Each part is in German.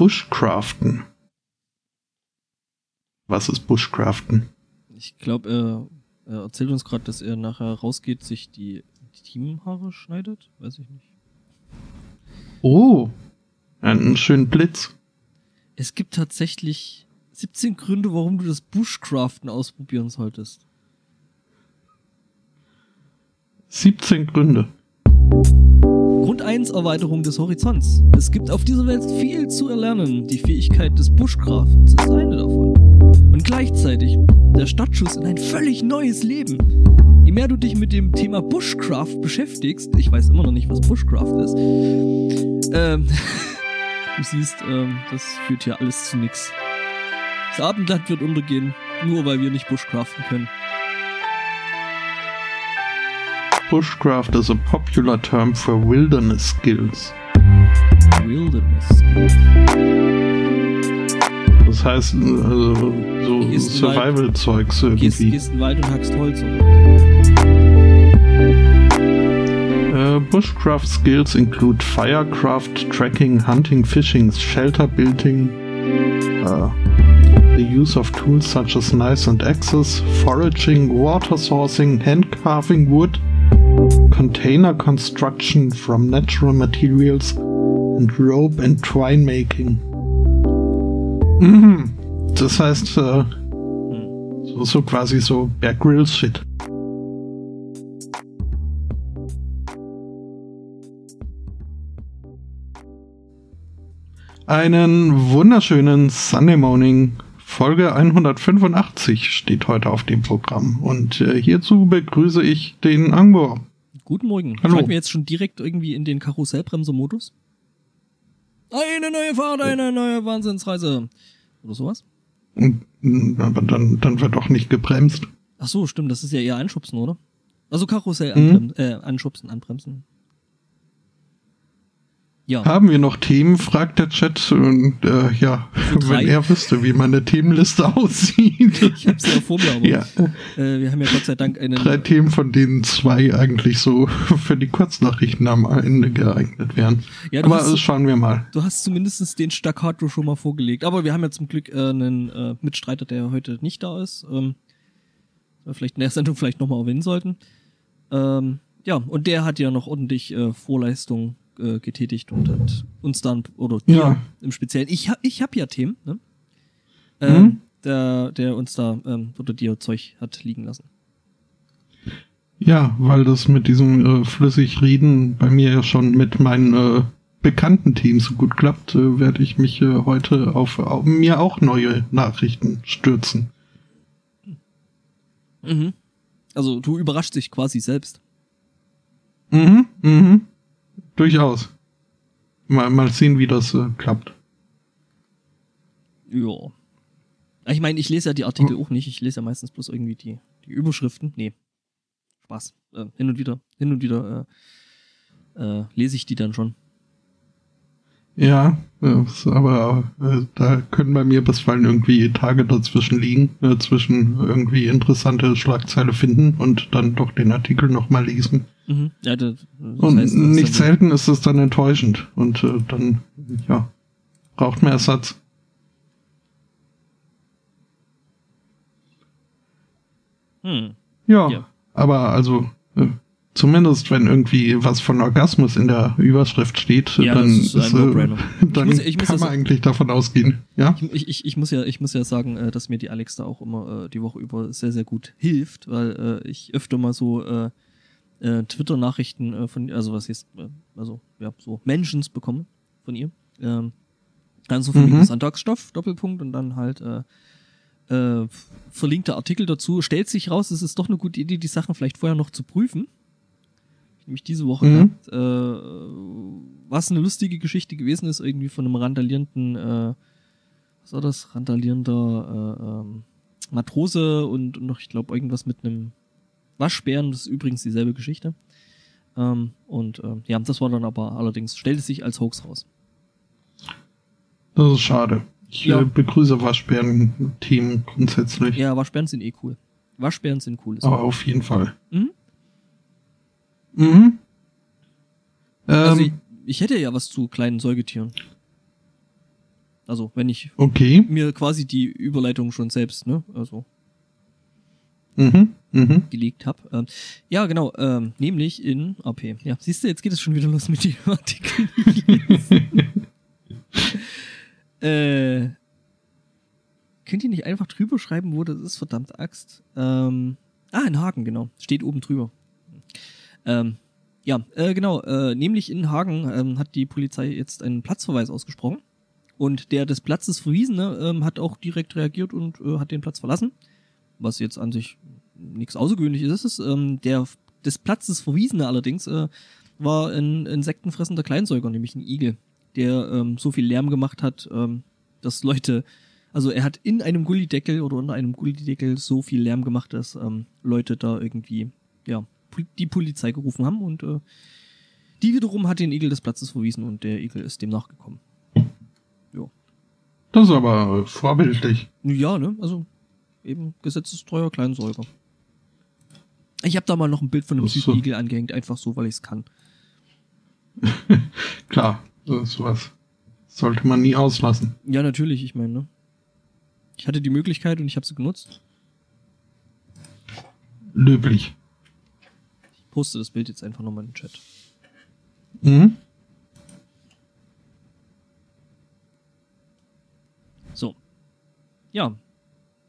Bushcraften. Was ist Bushcraften? Ich glaube, er, er erzählt uns gerade, dass er nachher rausgeht, sich die, die Teamhaare schneidet. Weiß ich nicht. Oh, einen schönen Blitz. Es gibt tatsächlich 17 Gründe, warum du das Bushcraften ausprobieren solltest. 17 Gründe. Grund 1 Erweiterung des Horizonts. Es gibt auf dieser Welt viel zu erlernen. Die Fähigkeit des Bushcraftens ist eine davon. Und gleichzeitig der Stadtschuss in ein völlig neues Leben. Je mehr du dich mit dem Thema Bushcraft beschäftigst, ich weiß immer noch nicht, was Bushcraft ist, ähm, du siehst, ähm, das führt hier alles zu nix. Das Abendland wird untergehen, nur weil wir nicht Bushcraften können. Bushcraft is a popular term for wilderness skills. Wilderness Skills. Das heißt, also, so Gehst in. Survival-Zeugs Gehst, irgendwie. gehst in den Wald und hackst Holz, oder? Äh, Bushcraft skills include firecraft, tracking, hunting, fishing, shelter building, uh, the use of tools such as knives and axes, foraging, water sourcing, hand carving wood, container construction from natural materials, and rope and twine making. Mhm. Das heißt, äh, so, so quasi so Bear Grylls Shit. Einen wunderschönen Sunday Morning. Folge 185 steht heute auf dem Programm. Und äh, hierzu begrüße ich den Angor. Guten Morgen. Hallo. Schalten wir jetzt schon direkt irgendwie in den Karussellbremser-Modus? Eine neue Fahrt, eine neue Wahnsinnsreise. Oder sowas? Und, mh, Aber dann, dann wird doch nicht gebremst. Ach so, stimmt, das ist ja eher Anschubsen, oder? Also Karussell Mhm. anbrem äh, anschubsen, anbremsen. Ja. Haben wir noch Themen, fragt der Chat. Und äh, ja, wenn er wüsste, wie meine Themenliste aussieht. Ich hab's ja vor mir, aber ja, äh, wir haben ja Gott sei Dank einen. drei Themen, von denen zwei eigentlich so für die Kurznachrichten am Ende geeignet wären. ja, Aber hast, das schauen wir mal. du hast zumindest den Staccato schon mal vorgelegt. Aber wir haben ja zum Glück äh, einen äh, Mitstreiter, der heute nicht da ist. Ähm, vielleicht in der Sendung vielleicht nochmal erwähnen sollten. Ähm, ja, und der hat ja noch ordentlich äh, Vorleistung äh, getätigt und hat uns dann, oder dir Ja. im Speziellen, ich, ha, ich hab ja Themen, ne? Ähm, Mhm. der, der uns da, ähm, oder dir Zeug hat liegen lassen. Ja, weil das mit diesem äh, flüssig Reden bei mir ja schon mit meinen äh, bekannten Teams so gut klappt, äh, werde ich mich äh, heute auf, auf mir auch neue Nachrichten stürzen. Mhm. Also du überraschst dich quasi selbst. Mhm, mhm. Durchaus. Mal, mal sehen, wie das äh, klappt. Ja. Ich meine, ich lese ja die Artikel auch nicht. Ich lese ja meistens bloß irgendwie die, die Überschriften. Nee. Spaß. Äh, hin und wieder, hin und wieder äh, äh, lese ich die dann schon. Ja, äh, aber äh, da können bei mir bisweilen irgendwie Tage dazwischen liegen, äh, zwischen irgendwie interessante Schlagzeile finden und dann doch den Artikel nochmal lesen. Mhm. Ja, das, das Und heißt, ist nicht selten ist es dann enttäuschend und äh, dann, ja, braucht mehr Ersatz. Hm. Ja, Ja. aber also äh, zumindest wenn irgendwie was von Orgasmus in der Überschrift steht, Ja, dann, ist ein äh, dann muss- kann man eigentlich davon ausgehen. Ja, Ich, ich, ich, muss ja, ich muss ja sagen, äh, dass mir die Alex da auch immer äh, die Woche über sehr, sehr gut hilft, weil äh, ich öfter mal so äh, Twitter-Nachrichten äh, von, also was jetzt, äh, also ja, so Mentions bekomme von ihr. Ähm, dann so von Mhm. Sonntagsstoff, Doppelpunkt und dann halt äh, äh, verlinkte Artikel dazu. Stellt sich raus, es ist doch eine gute Idee, die Sachen vielleicht vorher noch zu prüfen. Ich nämlich diese Woche Mhm. gehabt, äh, was eine lustige Geschichte gewesen ist, irgendwie von einem randalierenden, äh, was war das, randalierender äh, ähm, Matrose und, und noch, ich glaube, irgendwas mit einem Waschbären, das ist übrigens dieselbe Geschichte. Ähm, und ähm, ja, das war dann aber allerdings, stellte sich als Hoax raus. das ist schade. Ich Ja. äh, begrüße Waschbären-Team grundsätzlich. Ja, Waschbären sind eh cool. Waschbären sind cool. Aber auf jeden Fall. Mhm. Mhm. Ähm, Also ich, ich hätte ja was zu kleinen Säugetieren. Also wenn ich Okay. mir quasi die Überleitung schon selbst, ne, also Mhm. Mhm. gelegt habe. Ähm, ja, genau, ähm, nämlich in AP. Ja, siehst du, jetzt geht es schon wieder los mit den Artikeln. äh, könnt ihr nicht einfach drüber schreiben, wo das ist, verdammt Axt? Ähm, ah, in Hagen, genau. Steht oben drüber. Ähm, ja, äh, genau, äh, nämlich in Hagen ähm, hat die Polizei jetzt einen Platzverweis ausgesprochen. Und der des Platzes Verwiesene ähm, hat auch direkt reagiert und äh, hat den Platz verlassen. Was jetzt an sich nichts Außergewöhnliches ist. Ähm, der des Platzes Verwiesene allerdings äh, war ein insektenfressender Kleinsäuger, nämlich ein Igel, der ähm, so viel Lärm gemacht hat, ähm, dass Leute, also er hat in einem Gullideckel oder unter einem Gullideckel so viel Lärm gemacht, dass ähm, Leute da irgendwie, ja, die Polizei gerufen haben und äh, die wiederum hat den Igel des Platzes verwiesen und der Igel ist dem nachgekommen. Das ist aber äh, vorbildlich. Ja, ne? Also eben gesetzestreuer Kleinsäuger. Ich habe da mal noch ein Bild von einem so- Südigel angehängt, einfach so, weil ich es kann. Klar, sowas. Sollte man nie auslassen. Ja, natürlich, ich meine, ne? Ich hatte die Möglichkeit und ich habe sie genutzt. Löblich. Ich poste das Bild jetzt einfach nochmal in den Chat. Mhm. So. Ja.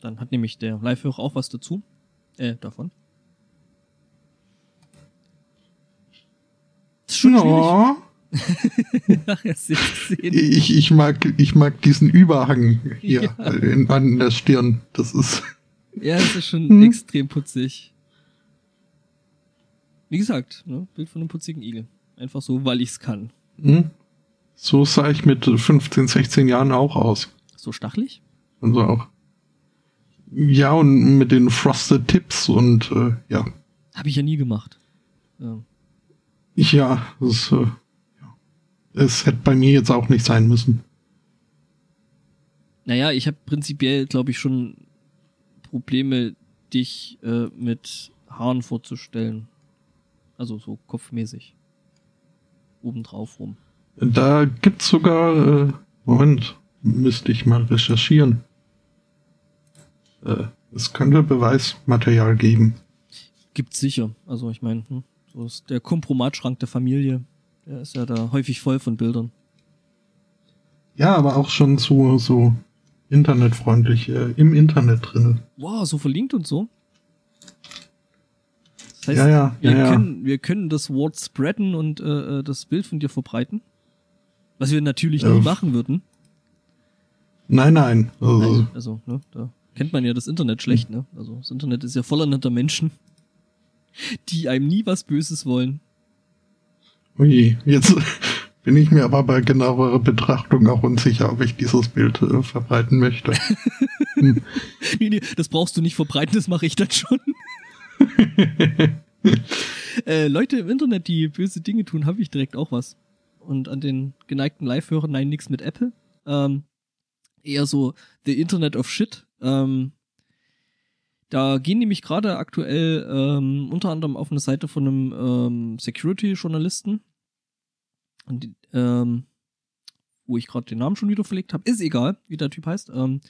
Dann hat nämlich der Live-Hörer auch was dazu. Äh, davon. Das ist schon. Ja, Ach, ich, ich, mag, ich mag diesen Überhang hier Ja. in, an der Stirn. Das ist. Ja, es ist schon Hm. extrem putzig. Wie gesagt, ne? Bild von einem putzigen Igel. Einfach so, weil ich's kann. Hm? So sah ich mit 15, 16 Jahren auch aus. So stachelig? Und so auch. Ja, und mit den Frosted Tips und äh, ja. Habe ich ja nie gemacht. Ja. Ja, das, äh, es hätte bei mir jetzt auch nicht sein müssen. Naja, ich habe prinzipiell, glaube ich, schon Probleme, dich äh, mit Haaren vorzustellen. Also so kopfmäßig. Obendrauf rum. Da gibt's sogar, äh, Moment, müsste ich mal recherchieren. Äh, es könnte Beweismaterial geben. Gibt's sicher. Also ich meine, hm, so ist der Kompromatschrank der Familie. Der ist ja da häufig voll von Bildern. Ja, aber auch schon so, so internetfreundlich, äh, im Internet drin. Wow, so verlinkt und so. Das heißt, Ja, ja, wir, ja, ja. Können, wir können das Wort spreaden und äh, äh, das Bild von dir verbreiten. Was wir natürlich nie Ja. machen würden. Nein, nein. Also, Nein, also, ne, da kennt man ja das Internet schlecht, ne? Also das Internet ist ja voller netter Menschen, die einem nie was Böses wollen. ui, jetzt bin ich mir aber bei genauerer Betrachtung auch unsicher, ob ich dieses Bild äh, verbreiten möchte. Nee, nee, das brauchst du nicht verbreiten, das mache ich dann schon. äh, Leute im Internet, die böse Dinge tun, habe ich direkt auch was. Und an den geneigten Live-Hörer, nein, nix mit Apple. Ähm, eher so The Internet of Shit. Ähm, da gehen nämlich gerade aktuell ähm, unter anderem auf eine Seite von einem ähm, Security-Journalisten, ähm, wo ich gerade den Namen schon wieder verlegt habe, ist egal, wie der Typ heißt. Ähm,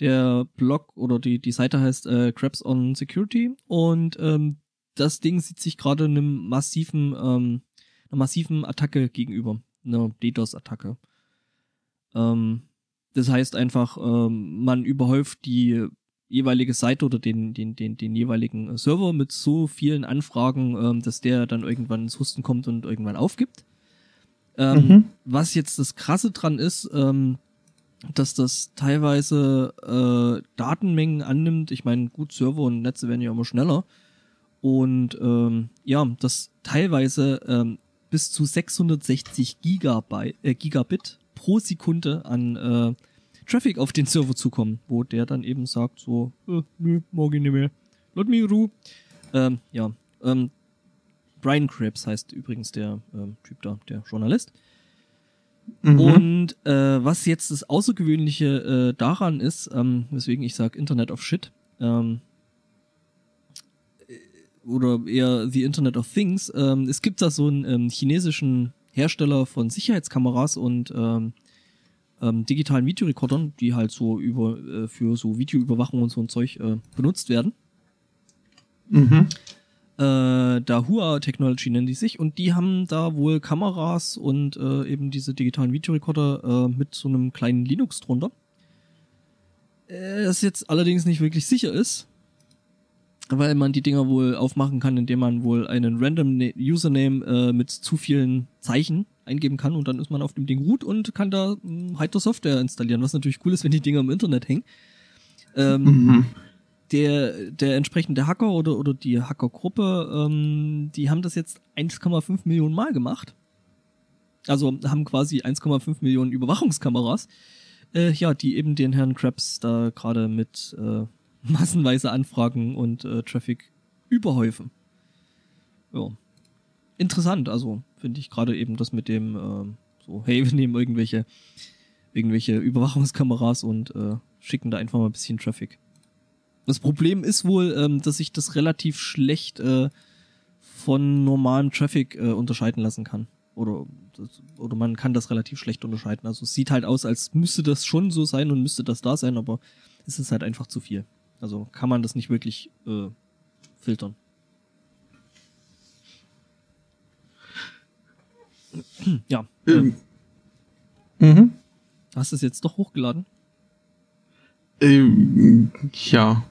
der Blog oder die, die Seite heißt äh, Crabs on Security und ähm, das Ding sieht sich gerade einem massiven, ähm, einer massiven Attacke gegenüber, einer DDoS-Attacke. Ähm, das heißt einfach, ähm, man überhäuft die jeweilige Seite oder den, den, den, den jeweiligen äh, Server mit so vielen Anfragen, ähm, dass der dann irgendwann ins Husten kommt und irgendwann aufgibt. Ähm, Mhm. Was jetzt das Krasse dran ist, ähm, dass das teilweise äh, Datenmengen annimmt. Ich meine, gut, Server und Netze werden ja immer schneller. Und ähm, ja, dass teilweise ähm, bis zu 660 Gigabyte, äh, Gigabit pro Sekunde an äh, Traffic auf den Server zukommen, wo der dann eben sagt so, äh, nö, morgen nicht mehr, mich in Ruhe. Ähm, ja, ähm, Brian Krebs heißt übrigens der ähm, Typ da, der Journalist. Mhm. Und äh, was jetzt das Außergewöhnliche äh, daran ist, ähm, weswegen ich sage Internet of Shit, ähm, äh, oder eher The Internet of Things, ähm, es gibt da so einen ähm, chinesischen Hersteller von Sicherheitskameras und ähm, ähm, digitalen Videorekordern, die halt so über äh, für so Videoüberwachung und so ein Zeug äh, benutzt werden. Mhm. Äh, Dahua Technology nennen die sich und die haben da wohl Kameras und äh, eben diese digitalen Videorekorder äh, mit so einem kleinen Linux drunter. Äh, das jetzt allerdings nicht wirklich sicher ist, weil man die Dinger wohl aufmachen kann, indem man wohl einen random Na- Username äh, mit zu vielen Zeichen eingeben kann und dann ist man auf dem Ding root und kann da mh, heiter Software installieren, was natürlich cool ist, wenn die Dinger im Internet hängen. Ähm, Mhm. der, der entsprechende Hacker oder, oder die Hackergruppe, ähm, die haben das jetzt 1,5 Millionen Mal gemacht. Also haben quasi 1,5 Millionen Überwachungskameras, äh, ja, die eben den Herrn Krabs da gerade mit äh, massenweise Anfragen und äh, Traffic überhäufen. Ja. Interessant, also finde ich gerade eben das mit dem, ähm, so, hey, wir nehmen irgendwelche, irgendwelche Überwachungskameras und äh, schicken da einfach mal ein bisschen Traffic. Das Problem ist wohl, ähm, dass sich das relativ schlecht äh, von normalem Traffic äh, unterscheiden lassen kann. Oder, das, oder man kann das relativ schlecht unterscheiden. Also es sieht halt aus, als müsste das schon so sein und müsste das da sein, aber es ist halt einfach zu viel. Also kann man das nicht wirklich äh, filtern. ja. Ähm, mhm. hast du es jetzt doch hochgeladen? Ähm, ja.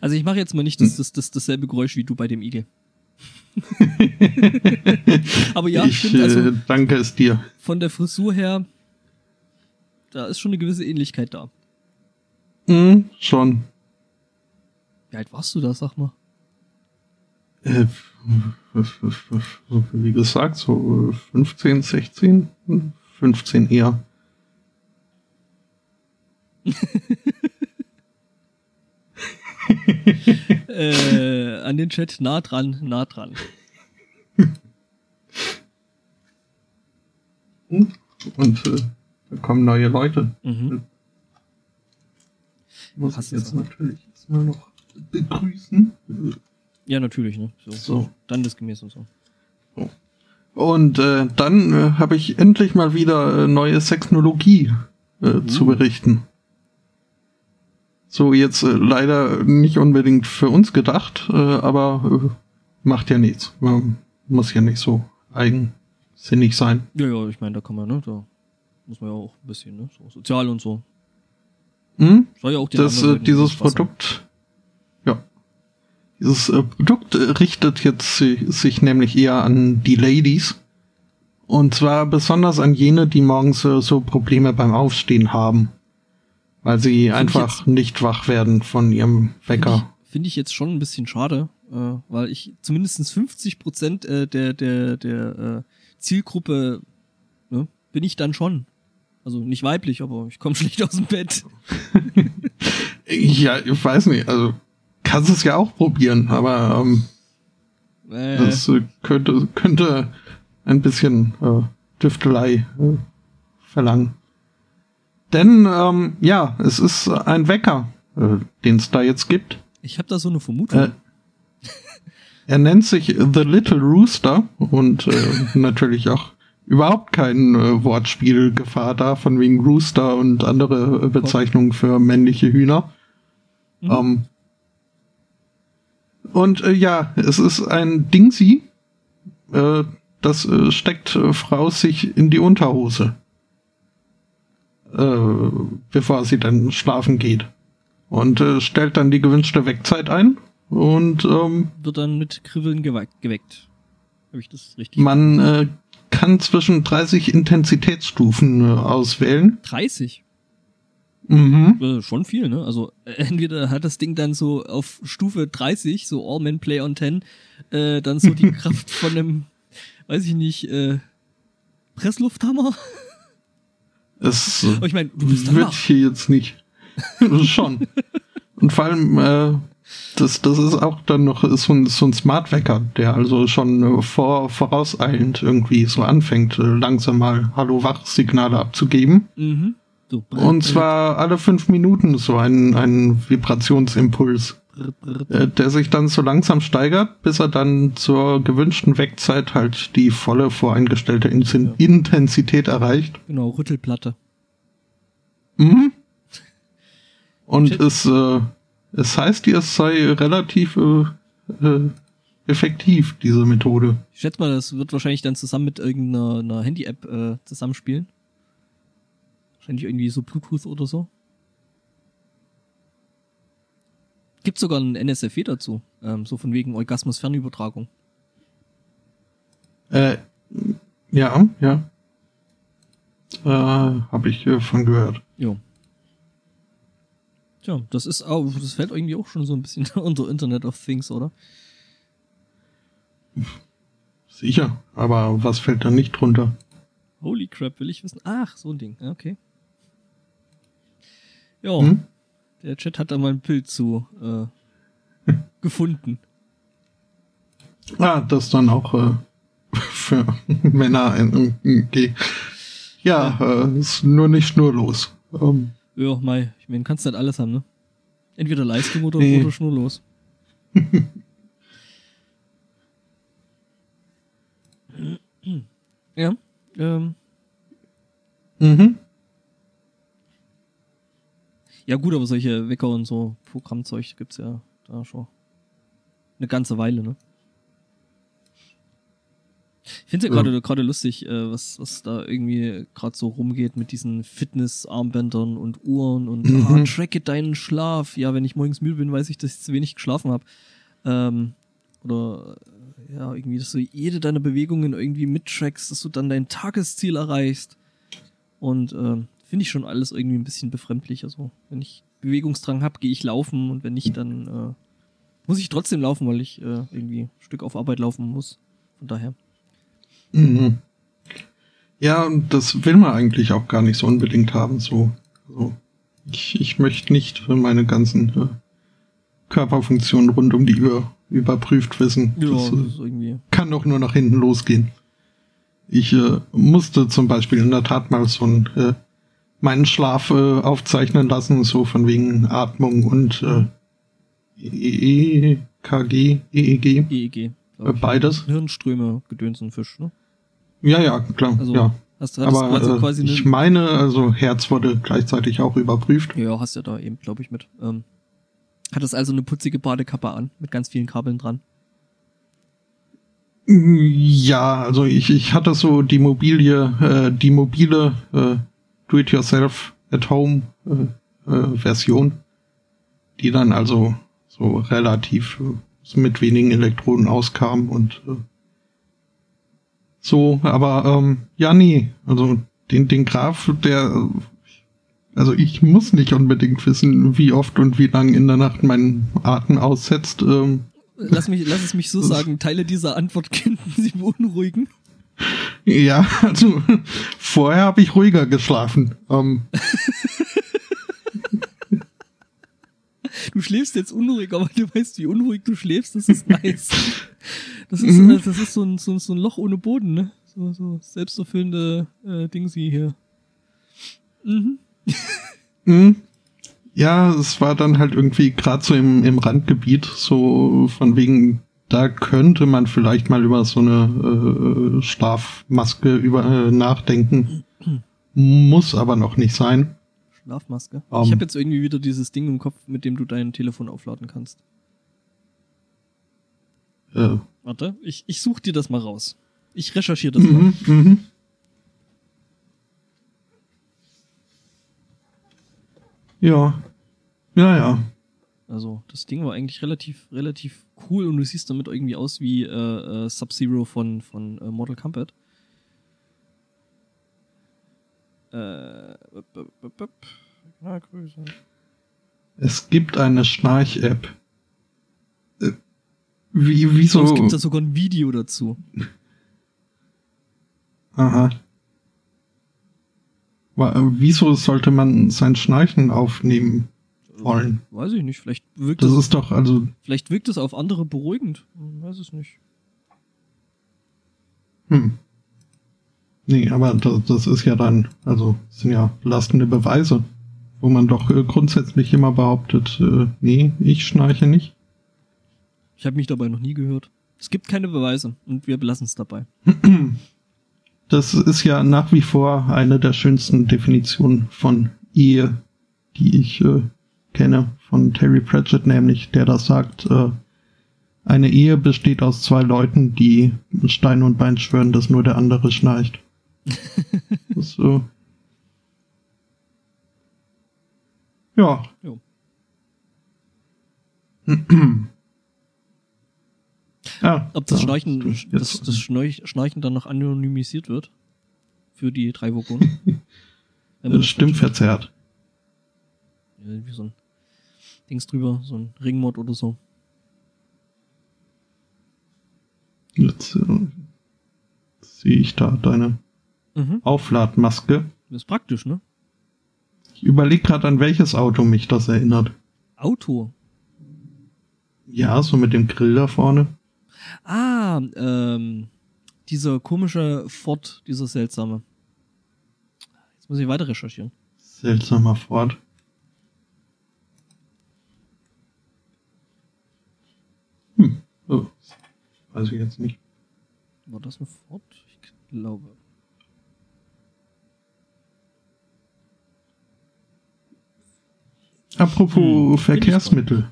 Also ich mache jetzt mal nicht das, das, das, dasselbe Geräusch wie du bei dem Igel. Aber ja, ich stimmt, also äh, danke es dir. von der Frisur her, da ist schon eine gewisse Ähnlichkeit da. Mhm, schon. Wie alt warst du da, sag mal? Äh, wie gesagt, so äh, 15, 16, 15 eher. äh, an den Chat nah dran, nah dran. Und äh, da kommen neue Leute. Mhm. Muss Hast ich jetzt natürlich erstmal noch begrüßen. Ja, natürlich, ne? So. So. Standesgemäß und so. Und äh, dann äh, habe ich endlich mal wieder äh, neue Sexnologie äh, zu berichten. So jetzt äh, leider nicht unbedingt für uns gedacht, äh, aber macht ja nichts. Man muss ja nicht so eigensinnig sein. Ja, ja, ich meine, da kann man, ne? Da muss man ja auch ein bisschen, ne? So sozial und so. Hm? Soll ja auch Das, äh, dieses. Produkt, ja, dieses äh, Produkt äh, richtet jetzt si- sich nämlich eher an die Ladies. Und zwar besonders an jene, die morgens äh, so Probleme beim Aufstehen haben. Weil sie ich einfach nicht wach werden von ihrem Finde Wecker. ich, find ich jetzt schon ein bisschen schade, äh, weil ich zumindest 50 Prozent äh, der, der, der äh, Zielgruppe ne, bin ich dann schon. Also nicht weiblich, aber ich komme schlecht aus dem Bett. Ja, ich weiß nicht, also kannst es ja auch probieren, aber ähm, Äh, das äh, könnte, könnte ein bisschen äh, Tüftelei äh, verlangen. Denn, ähm, ja, es ist ein Wecker, äh, den es da jetzt gibt. ich habe da so eine Vermutung. Äh, er nennt sich The Little Rooster und äh, natürlich auch überhaupt kein äh, Wortspielgefahr da, von wegen Rooster und andere äh, Bezeichnungen für männliche Hühner. Mhm. Ähm, und äh, ja, es ist ein Dingsy, äh, das äh, steckt äh, Frau sich in die Unterhose, äh, bevor sie dann schlafen geht. Und äh, stellt dann die gewünschte Weckzeit ein. Und ähm, Wird dann mit Kribbeln geweckt. geweckt. Habe ich das richtig? man äh, kann zwischen 30 Intensitätsstufen äh, auswählen. 30. Mhm. Äh, schon viel, ne? Also äh, entweder hat das Ding dann so auf Stufe 30, so All Men Play on 10, äh, dann so die Kraft von einem, weiß ich nicht, äh, Presslufthammer. Es ich meine, du bist wird danach. hier jetzt nicht. Schon. Und vor allem, äh, das, das ist auch dann noch so ein, so ein Smart-Wecker, der also schon äh, vor, vorauseilend irgendwie so anfängt, äh, langsam mal Hallo-Wach-Signale abzugeben. Mhm. So, Und zwar alle fünf Minuten so ein, ein Vibrationsimpuls. äh, der sich dann so langsam steigert, bis er dann zur gewünschten Wegzeit halt die volle voreingestellte In. Intensität erreicht. Genau, Rüttelplatte. Mhm. Und es, äh, es heißt, es sei relativ äh, äh, effektiv, diese Methode. Ich schätze mal, das wird wahrscheinlich dann zusammen mit irgendeiner Handy-App äh, zusammenspielen. Wahrscheinlich irgendwie so Bluetooth oder so. Gibt sogar ein NSFW dazu, ähm, so von wegen Orgasmus-Fernübertragung. Äh, ja, ja. Äh, habe ich äh, von gehört. Jo. Tja, das ist auch, das fällt irgendwie auch schon so ein bisschen unter Internet of Things, oder? Sicher, aber was fällt da nicht drunter? Holy crap, will ich wissen. Ach, so ein Ding. Okay. Ja, hm? der Chat hat da mal ein Bild zu äh, gefunden. Ah, das dann auch äh, für Männer okay. Ja, ja. Äh, ist nur nicht schnurlos. Ähm, ja, Mai, ich meine, kannst nicht alles haben, ne? Entweder Leistung oder, nee. oder schnurlos. ja. Ähm. Mhm. Ja gut, aber solche Wecker und so Programmzeug gibt's ja da schon eine ganze Weile, ne? Ich finde es ja gerade gerade lustig, äh, was, was da irgendwie gerade so rumgeht mit diesen Fitness-Armbändern und Uhren und mhm. ah, tracke deinen Schlaf. Ja, wenn ich morgens müde bin, weiß ich, dass ich zu wenig geschlafen habe. Ähm, oder ja, irgendwie, dass du jede deiner Bewegungen irgendwie mittrackst, dass du dann dein Tagesziel erreichst. Und ähm, finde ich schon alles irgendwie ein bisschen befremdlich. Also, wenn ich Bewegungsdrang habe, gehe ich laufen und wenn nicht, dann äh, muss ich trotzdem laufen, weil ich äh, irgendwie ein Stück auf Arbeit laufen muss. Von daher. Mhm. Ja, das will man eigentlich auch gar nicht so unbedingt haben. So, so. Ich, ich möchte nicht meine ganzen äh, Körperfunktionen rund um die Uhr überprüft wissen. Ja, das, äh, kann doch nur nach hinten losgehen. Ich äh, musste zum Beispiel in der Tat mal so ein äh, meinen Schlaf äh, aufzeichnen lassen, so von wegen Atmung und äh, EEKG, EEG. EEG. Äh, beides. Hirnströme, Gedöns und Fisch, ne? Ja, ja, klar. Also, ja. Hast, Aber also quasi ich meine, also Herz wurde gleichzeitig auch überprüft. Ja, hast ja da eben, glaube ich, mit. Ähm, hat es also eine putzige Badekappe an, mit ganz vielen Kabeln dran. Ja, also ich, ich hatte so die Mobilie, äh, die mobile äh, Do-it-yourself at home äh, äh, Version, die dann also so relativ äh, mit wenigen Elektroden auskam und äh, so, aber ähm, ja, nee, also den, den Graph, der, also ich muss nicht unbedingt wissen, wie oft und wie lang in der Nacht mein Atem aussetzt. Ähm, lass, mich, lass es mich so sagen, Teile dieser Antwort könnten Sie beunruhigen. Ja, also vorher habe ich ruhiger geschlafen. Ähm. du schläfst jetzt unruhig, aber du weißt, wie unruhig du schläfst, das ist nice. Das ist, mhm. das ist so, ein, so, so ein Loch ohne Boden, ne? So, so selbsterfüllende äh, Dingsi hier. Mhm. mhm. Ja, es war dann halt irgendwie gerade so im, im Randgebiet, so von wegen, da könnte man vielleicht mal über so eine äh, Schlafmaske über, äh, nachdenken. Muss aber noch nicht sein. Schlafmaske? Um, ich ähm. habe jetzt irgendwie wieder dieses Ding im Kopf, mit dem du dein Telefon aufladen kannst. Äh. Warte, ich, ich suche dir das mal raus. Ich recherchiere das mhm, mal. Mhm. Ja. Ja, ja. Also, das Ding war eigentlich relativ, relativ cool und du siehst damit irgendwie aus wie äh, äh, Sub-Zero von, von äh, Mortal Kombat. Äh, es gibt eine Schnarch-App. Äh, wie, wieso? Es gibt da sogar ein Video dazu. Aha. Wieso sollte man sein Schnarchen aufnehmen wollen? Weiß ich nicht. Vielleicht wirkt das. Das ist doch, also. Vielleicht wirkt es auf andere beruhigend. Hm, weiß es nicht. Hm. Nee, aber das, das ist ja dann, also, sind ja belastende Beweise. Wo man doch äh, grundsätzlich immer behauptet, äh, nee, ich schnarche nicht. Ich habe mich dabei noch nie gehört. Es gibt keine Beweise und wir belassen es dabei. Das ist ja nach wie vor eine der schönsten Definitionen von Ehe, die ich äh, kenne, von Terry Pratchett nämlich, der das sagt, äh, eine Ehe besteht aus zwei Leuten, die Stein und Bein schwören, dass nur der andere schnarcht. das, äh, ja. Jo. ja. Ob das ja, Schnarchen, jetzt- das, das Schnarchen dann noch anonymisiert wird für die drei man das stimmt verzerrt. Ja, Irgendwie so ein Dings drüber, so ein Ringmod oder so. Jetzt äh, sehe ich da deine Mhm. Aufladmaske. Das ist praktisch, ne? Ich überlege gerade, an welches Auto mich das erinnert. Auto. Ja, so mit dem Grill da vorne. Ah, ähm, dieser komische Ford, dieser seltsame. Jetzt muss ich weiter recherchieren. Seltsamer Ford. Hm. Oh. Weiß ich jetzt nicht. War das ein Ford? Ich glaube. Apropos Hm, Verkehrsmittel.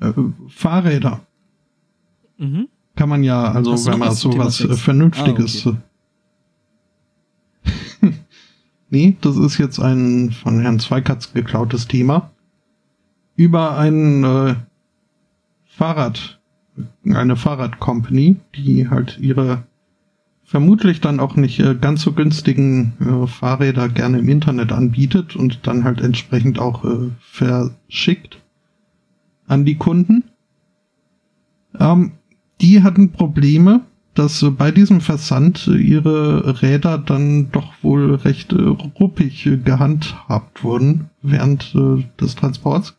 Äh, Fahrräder. Mhm. Kann man ja, also Hast wenn man Thema sowas Sex? äh, Vernünftiges. Ah, äh, nee, das ist jetzt ein von Herrn Zweikatz geklautes Thema. Über ein äh, Fahrrad, eine Fahrradcompany, die halt ihre vermutlich dann auch nicht äh, ganz so günstigen äh, Fahrräder gerne im Internet anbietet und dann halt entsprechend auch äh, verschickt an die Kunden. Ähm, die hatten Probleme, dass äh, bei diesem Versand äh, ihre Räder dann doch wohl recht äh, ruppig gehandhabt wurden während äh, des Transports.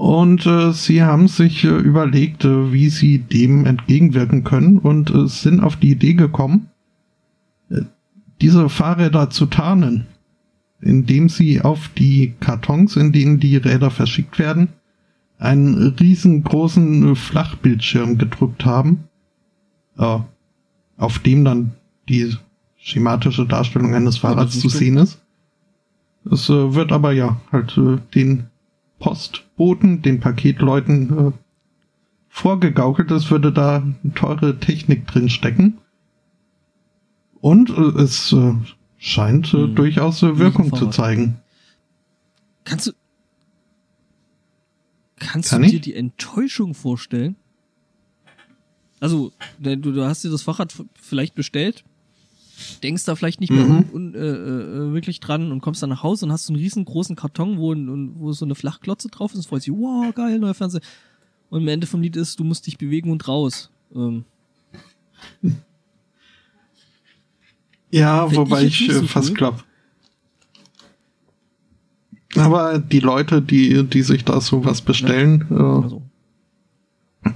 Und äh, sie haben sich äh, überlegt, äh, wie sie dem entgegenwirken können und äh, sind auf die Idee gekommen, äh, diese Fahrräder zu tarnen, indem sie auf die Kartons, in denen die Räder verschickt werden, einen riesengroßen äh, Flachbildschirm gedruckt haben, auf dem dann die schematische Darstellung eines Fahrrads zu sehen ist. Es wird aber ja halt den Postboten, den Paketleuten äh, vorgegaukelt, es würde da teure Technik drin stecken. Und äh, es äh, scheint äh, Hm. durchaus äh, Wirkung zu zeigen. Kannst du. Kannst Kann du ich? dir die Enttäuschung vorstellen? Also, du, du hast dir das Fahrrad vielleicht bestellt, denkst da vielleicht nicht mehr Mhm. un, un, äh, äh, wirklich dran und kommst dann nach Hause und hast so einen riesengroßen Karton, wo, ein- wo so eine Flachklotze drauf ist und freust dich, wow, geil, neuer Fernseher. Und am Ende vom Lied ist, du musst dich bewegen und raus. Ähm, Ja, Find wobei ich ich, äh, so fast cool. Aber die Leute, die, die sich da sowas bestellen, äh, also,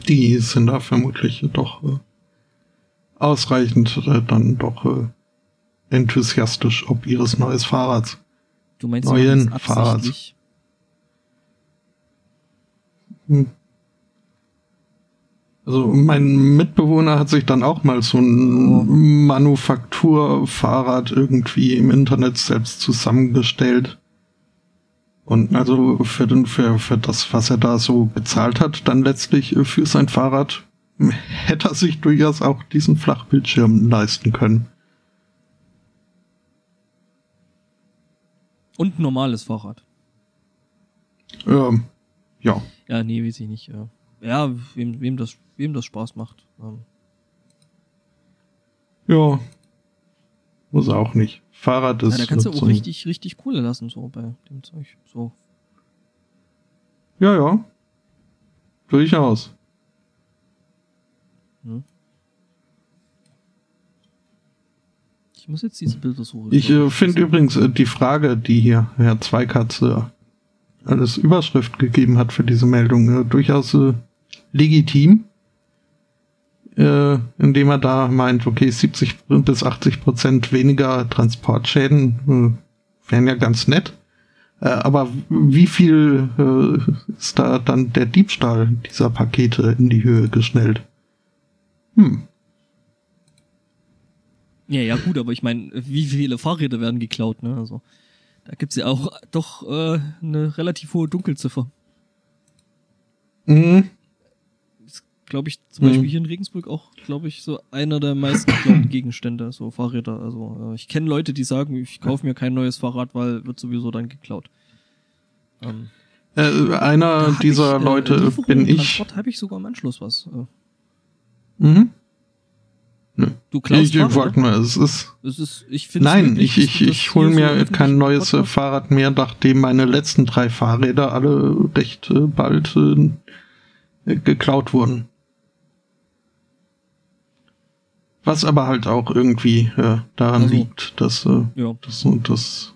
die sind da vermutlich doch äh, ausreichend äh, dann doch äh, enthusiastisch ob ihres neues Fahrrads. du meinst, Neuen sie machen das Fahrrad. absichtlich? Hm. Also mein Mitbewohner hat sich dann auch mal so ein Oh. Manufakturfahrrad irgendwie im Internet selbst zusammengestellt. Und also für, den, für, für das, was er da so bezahlt hat, dann letztlich äh, für sein Fahrrad, hätte er sich durchaus auch diesen Flachbildschirm leisten können. Und ein normales Fahrrad. Ähm, ja. Ja, nee, weiß ich nicht. Ja, ja wem, wem, das, wem das Spaß macht. Ähm, Ja. Muss auch nicht. Fahrrad ist ja, da kannst du auch richtig, richtig coole lassen, so bei dem Zeug. So. Ja, ja. Durchaus. Ne? Ich muss jetzt diese Bilder suchen. Ich äh, finde übrigens äh, die Frage, die hier Herr Zweikatze als Überschrift gegeben hat für diese Meldung, äh, durchaus äh, legitim. äh, indem er da meint, okay, 70 bis 80 Prozent weniger Transportschäden äh, wären ja ganz nett. Äh, aber wie viel äh, ist da dann der Diebstahl dieser Pakete in die Höhe geschnellt? Hm. Ja, ja, gut, aber ich meine, wie viele Fahrräder werden geklaut, ne? Also, da gibt's ja auch doch äh, eine relativ hohe Dunkelziffer. Mhm. Glaube ich, zum Mhm. Beispiel hier in Regensburg auch, glaube ich, so einer der meisten geklauten Gegenstände, so Fahrräder. Also, äh, ich kenne Leute, die sagen, ich kaufe mir kein neues Fahrrad, weil wird sowieso dann geklaut. Ähm, Äh, einer dieser ich, äh, Leute bin ich. Habe ich sogar im Anschluss was. Äh, Mhm. du klaust Ich, ich wollte mal, es ist. Es ist, ich Nein, ich, ich, ich hole mir so kein neues äh, Podcast- Fahrrad mehr, nachdem meine letzten drei Fahrräder alle recht äh, bald äh, geklaut wurden. Was aber halt auch irgendwie äh, daran Also- liegt, dass, äh, Ja. dass, dass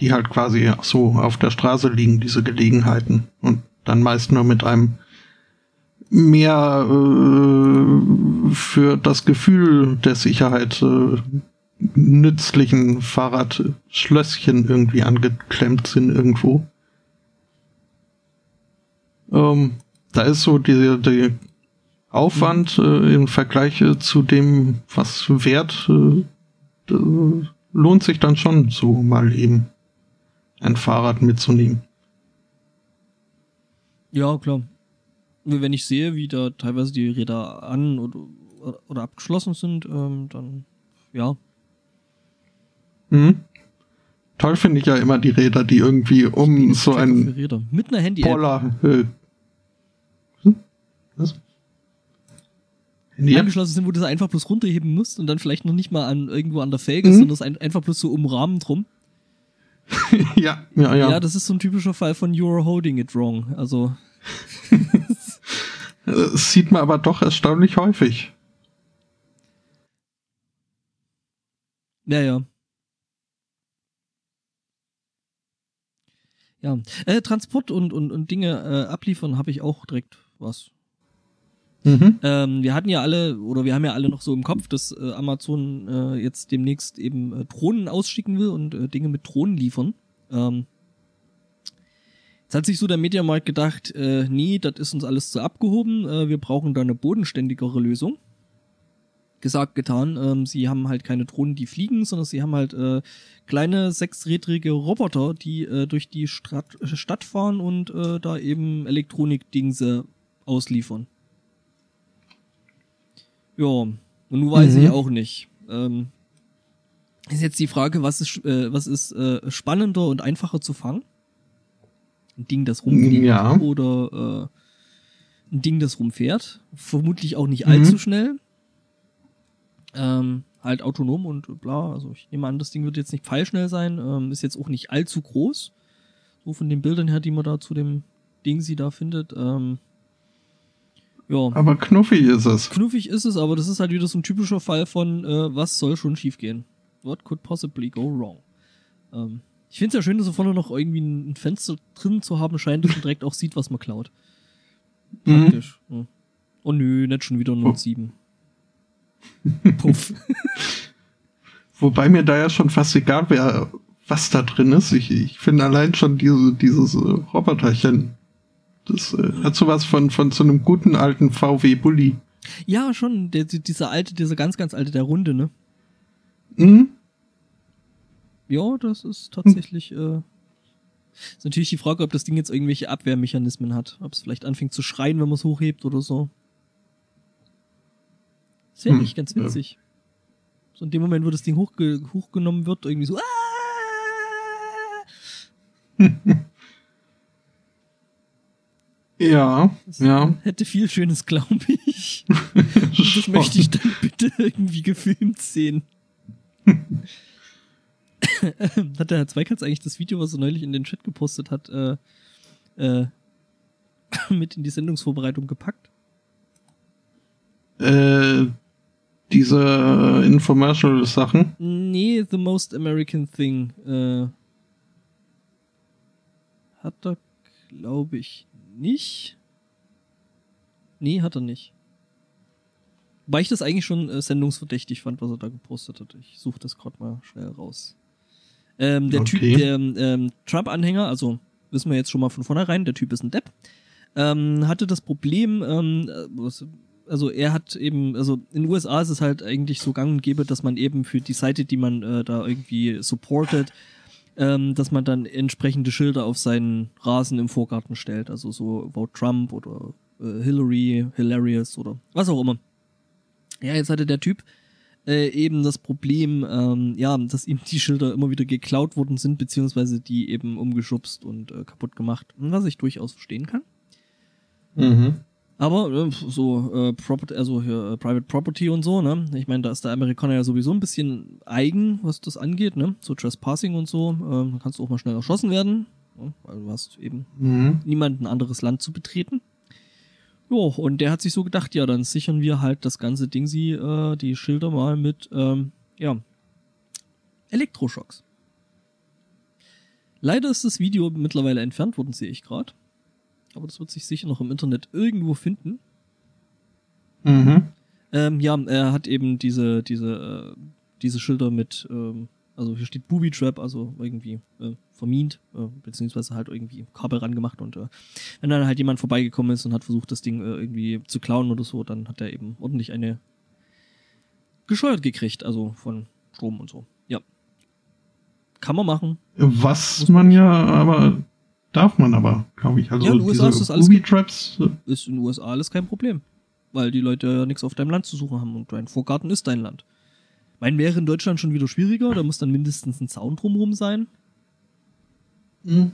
die halt quasi so auf der Straße liegen, diese Gelegenheiten. Und dann meist nur mit einem mehr äh, für das Gefühl der Sicherheit äh, nützlichen Fahrradschlösschen irgendwie angeklemmt sind irgendwo. Ähm, da ist so die, die Aufwand äh, im Vergleich äh, zu dem, was wert, äh, lohnt sich dann schon so mal eben ein Fahrrad mitzunehmen. Ja, klar. Wenn ich sehe, wie da teilweise die Räder an oder, oder abgeschlossen sind, ähm, dann ja. Mhm. Toll finde ich ja immer die Räder, die irgendwie um so ein. Mit einer Handy-App. Poller. Äh, hm? was? Handy angeschlossen sind, wo du das einfach bloß runterheben musst und dann vielleicht noch nicht mal an irgendwo an der Felge, Mhm. sondern es ein, einfach bloß so umrahmend rum. ja, ja, ja. Ja. das ist so ein typischer Fall von You're holding it wrong. Also, Das sieht man aber doch erstaunlich häufig. ja, ja. Ja, äh, Transport und, und, und Dinge äh, abliefern habe ich auch direkt was. Mhm. Ähm, wir hatten ja alle, oder wir haben ja alle noch so im Kopf, dass äh, Amazon äh, jetzt demnächst eben äh, Drohnen ausschicken will und äh, Dinge mit Drohnen liefern. Ähm, jetzt hat sich so der Mediamarkt gedacht, äh, nee, das ist uns alles zu abgehoben, äh, wir brauchen da eine bodenständigere Lösung. Gesagt, getan, ähm, sie haben halt keine Drohnen, die fliegen, sondern sie haben halt äh, kleine sechsrädrige Roboter, die äh, durch die Stadt, Stadt fahren und äh, da eben Elektronik-Dingse ausliefern. Ja, und nun weiß Mhm. ich auch nicht. Ähm, ist jetzt die Frage, was ist, äh, was ist äh, spannender und einfacher zu fangen? Ein Ding, das rumfliegt Ja. oder äh, ein Ding, das rumfährt? Vermutlich auch nicht Mhm. allzu schnell. Ähm, halt autonom und bla. Also ich nehme an, das Ding wird jetzt nicht pfeilschnell sein. Ähm, ist jetzt auch nicht allzu groß. So von den Bildern her, die man da zu dem Ding sie da findet. Ähm, ja. Aber knuffig ist es. Knuffig ist es, aber das ist halt wieder so ein typischer Fall von, äh, was soll schon schiefgehen? What could possibly go wrong? Ähm, ich finde es ja schön, dass er vorne noch irgendwie ein Fenster drin zu haben scheint, dass man direkt auch sieht, was man klaut. Mhm. Praktisch. Ja. Oh nö, nicht schon wieder Note 7. Puff. Wobei mir da ja schon fast egal wäre, was da drin ist. Ich, ich finde allein schon diese, dieses äh, Roboterchen. Das äh, hat sowas von, von so einem guten alten VW-Bully. ja, schon, der, dieser alte, dieser ganz, ganz alte, der Runde, ne? Mhm. Ja, das ist tatsächlich, äh, ist natürlich die Frage, ob das Ding jetzt irgendwelche Abwehrmechanismen hat. Ob es vielleicht anfängt zu schreien, wenn man es hochhebt oder so. Das wäre Hm, nicht ganz ja. witzig. So in dem Moment, wo das Ding hochge hochgenommen wird, irgendwie so! Ja, Das ja. hätte viel Schönes, glaube ich. Das möchte ich dann bitte irgendwie gefilmt sehen. hat der Herr Zweikatz eigentlich das Video, was er neulich in den Chat gepostet hat, äh, äh, mit in die Sendungsvorbereitung gepackt? Äh, diese Infomercial-Sachen. Nee, The Most American Thing. Äh, hat er, glaube ich, nicht. Nee, hat er nicht. Weil ich das eigentlich schon äh, sendungsverdächtig fand, was er da gepostet hat. Ich suche das gerade mal schnell raus. Ähm, der Okay. Typ, der ähm, Trump-Anhänger, also wissen wir jetzt schon mal von vornherein, der Typ ist ein Depp, ähm, hatte das Problem, ähm, äh, also er hat eben, also in den USA ist es halt eigentlich so gang und gäbe, dass man eben für die Seite, die man äh, da irgendwie supportet, ähm, dass man dann entsprechende Schilder auf seinen Rasen im Vorgarten stellt. Also so Vote Trump oder äh, Hillary, Hilarious oder was auch immer. Ja, jetzt hatte der Typ äh, eben das Problem, ähm, ja, dass ihm die Schilder immer wieder geklaut worden sind, beziehungsweise die eben umgeschubst und äh, kaputt gemacht. Was ich durchaus verstehen kann. Mhm. Aber äh, so äh, Property, also hier, äh, Private Property und so, ne? Ich meine, da ist der Amerikaner ja sowieso ein bisschen eigen, was das angeht, ne? So Trespassing und so. Da kannst du auch mal schnell erschossen werden, ne? weil du hast eben Mhm. niemand ein anderes Land zu betreten. Jo, und der hat sich so gedacht, ja, dann sichern wir halt das ganze Ding, sie, äh, die Schilder mal mit, ähm, ja, Elektroschocks. Leider ist das Video mittlerweile entfernt worden, sehe ich gerade. Aber das wird sich sicher noch im Internet irgendwo finden. Mhm. Ähm, ja, er hat eben diese, diese, äh, diese Schilder mit, ähm, also hier steht Booby Trap, also irgendwie äh, vermint, äh, beziehungsweise halt irgendwie Kabel rangemacht und äh, wenn dann halt jemand vorbeigekommen ist und hat versucht, das Ding äh, irgendwie zu klauen oder so, dann hat er eben ordentlich eine gescheuert gekriegt, also von Strom und so. Ja. Kann man machen. Was man ja aber darf man aber, glaube ich. Also Ja, in den USA ist das alles Traps. äh, Ist in den USA alles kein Problem. Weil die Leute ja nichts auf deinem Land zu suchen haben und dein Vorgarten ist dein Land. Mein wäre in Deutschland schon wieder schwieriger, da muss dann mindestens ein Zaun drumherum sein. Ne?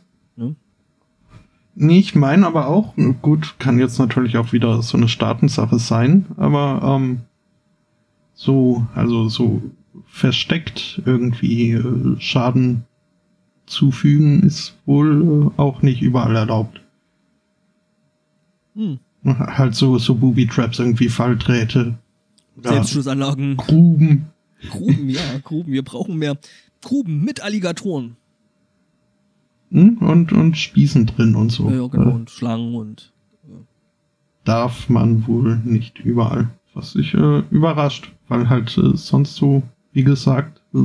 Nee, ich meine aber auch, gut, kann jetzt natürlich auch wieder so eine Staatensache sein, aber ähm, so, also so versteckt irgendwie äh, Schaden zufügen ist wohl äh, auch nicht überall erlaubt. Hm. Halt so, so Booby-Traps, irgendwie Falldrähte. oder Selbstschussanlagen. Gruben. Gruben, ja, Gruben. Wir brauchen mehr Gruben mit Alligatoren. Hm? Und, und Spießen drin und so. Ja, ja, genau. Äh, Und Schlangen und. darf man wohl nicht überall. Was sich äh, überrascht, weil halt äh, sonst so, wie gesagt, äh,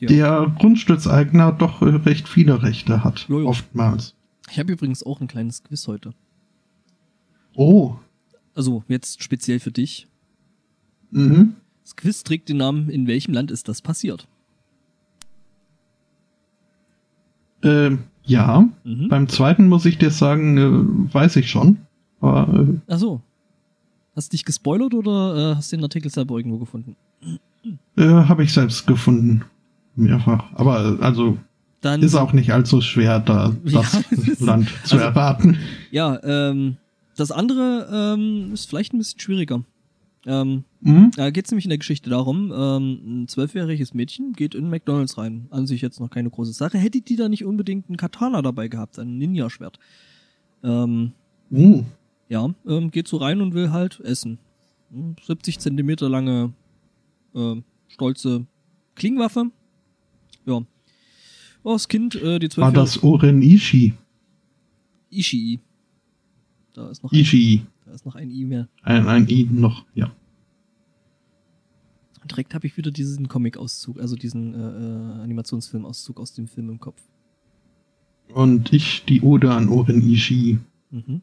Ja. der Grundstückseigner doch äh, recht viele Rechte hat. Jo, jo. Oftmals. Ich habe übrigens auch ein kleines Quiz heute. Oh. Also jetzt speziell für dich. Mhm. Das Quiz trägt den Namen, in welchem Land ist das passiert? Äh, ja. Mhm. Beim zweiten muss ich dir sagen, äh, weiß ich schon. Aber äh, Ach so. Hast du dich gespoilert oder äh, hast du den Artikel selber irgendwo gefunden? äh, habe ich selbst gefunden. Mehrfach. Aber also Dann ist auch nicht allzu schwer, da Ja, das ist- Land zu also- erraten. Ja, ähm, das andere ähm, ist vielleicht ein bisschen schwieriger. Ähm, Mhm. da geht es nämlich in der Geschichte darum, ähm, ein zwölfjähriges Mädchen geht in McDonalds rein. An sich jetzt noch keine große Sache. Hätte die da nicht unbedingt ein Katana dabei gehabt, ein Ninja-Schwert. Ähm, Uh. ja, ähm, geht so rein und will halt essen. Hm, 70 Zentimeter lange, äh, stolze Klingwaffe. Ja. Oh, das Kind, äh, die War zwölfjährige das Oren Ishii? Ishii. Da ist noch ein, Ishii. Da ist noch ein I mehr. Ein, ein I noch, ja. Direkt habe ich wieder diesen Comic-Auszug, also diesen äh, äh, Animationsfilm-Auszug aus dem Film im Kopf. Und ich die Ode an Oren Ishii. Mhm.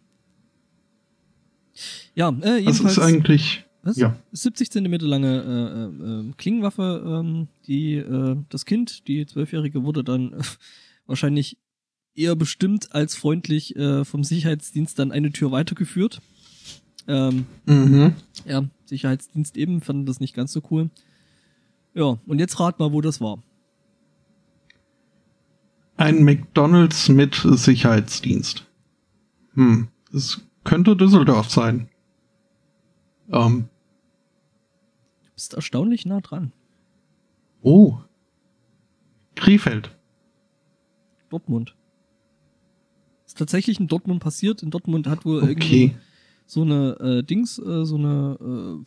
Ja, äh, Das jedenfalls ist eigentlich, was? ja. 70 Zentimeter lange äh, äh, äh, Klingenwaffe. Ähm, die, äh, das Kind, die Zwölfjährige, wurde dann wahrscheinlich eher bestimmt als freundlich vom Sicherheitsdienst dann eine Tür weitergeführt. Ähm, Mhm. ja, Sicherheitsdienst eben fand das nicht ganz so cool. Ja, und jetzt rat mal, wo das war. Ein McDonalds mit Sicherheitsdienst. Hm. Es könnte Düsseldorf sein. Ähm. Du bist erstaunlich nah dran. Oh. Krefeld. Dortmund. Ist tatsächlich in Dortmund passiert. In Dortmund hat wohl irgendwie Okay. So eine äh, Dings, äh, so eine, äh,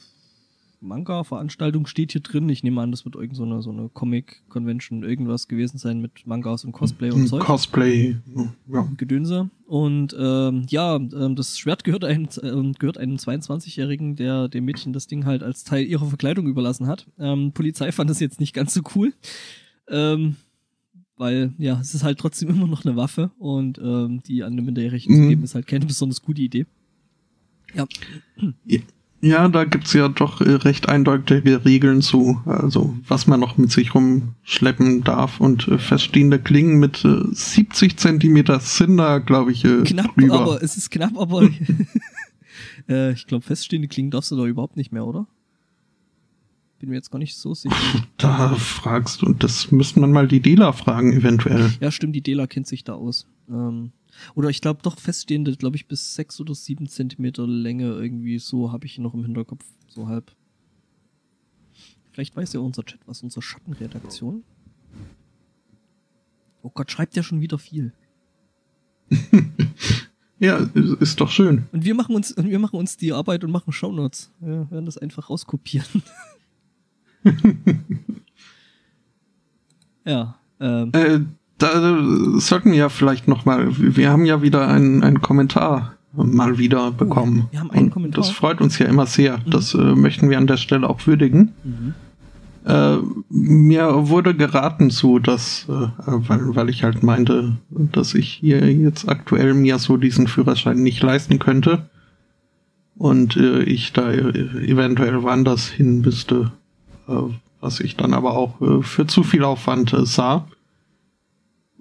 Manga-Veranstaltung steht hier drin. Ich nehme an, das wird irgend so eine, so eine Comic-Convention irgendwas gewesen sein mit Mangas und Cosplay und Zeug. Cosplay, ja. Gedönse. Und ähm, ja, ähm, das Schwert gehört, ein, äh, gehört einem 22-Jährigen, der dem Mädchen das Ding halt als Teil ihrer Verkleidung überlassen hat. Ähm, Polizei fand das jetzt nicht ganz so cool. Ähm, weil, ja, es ist halt trotzdem immer noch eine Waffe und ähm, die an eine Minderjährigen Mhm. zu geben, ist halt keine besonders gute Idee. Ja. Ja, da gibt's ja doch äh, recht eindeutige Regeln zu, also was man noch mit sich rumschleppen darf und äh, feststehende Klingen mit äh, 70 Zentimeter sind da, glaube ich, äh, Knapp, drüber. aber es ist knapp, aber äh, ich glaube, feststehende Klingen darfst du doch überhaupt nicht mehr, oder? Bin mir jetzt gar nicht so sicher. Da fragst du, und das müsste man mal die Dealer fragen, eventuell. Ja, stimmt, die Dela kennt sich da aus. Ähm, oder ich glaube doch feststehende, glaube ich, bis sechs oder sieben Zentimeter Länge irgendwie so habe ich noch im Hinterkopf, so halb. Vielleicht weiß ja unser Chat was, unsere Schattenredaktion. Oh Gott, schreibt ja schon wieder viel. Ja, ist doch schön. Und wir machen uns, und wir machen uns die Arbeit und machen Shownotes. Wir werden das einfach rauskopieren. ja, ähm, Äh, da äh, sollten wir ja vielleicht noch mal, wir haben ja wieder einen, einen Kommentar mal wieder bekommen. wir haben einen Und Kommentar. Das freut uns ja immer sehr. Das äh, möchten wir an der Stelle auch würdigen. mhm. Äh, mir wurde geraten zu, dass, äh, weil, weil ich halt meinte, dass ich hier jetzt aktuell mir so diesen Führerschein nicht leisten könnte und äh, ich da äh, eventuell woanders hin müsste, was ich dann aber auch für zu viel Aufwand sah.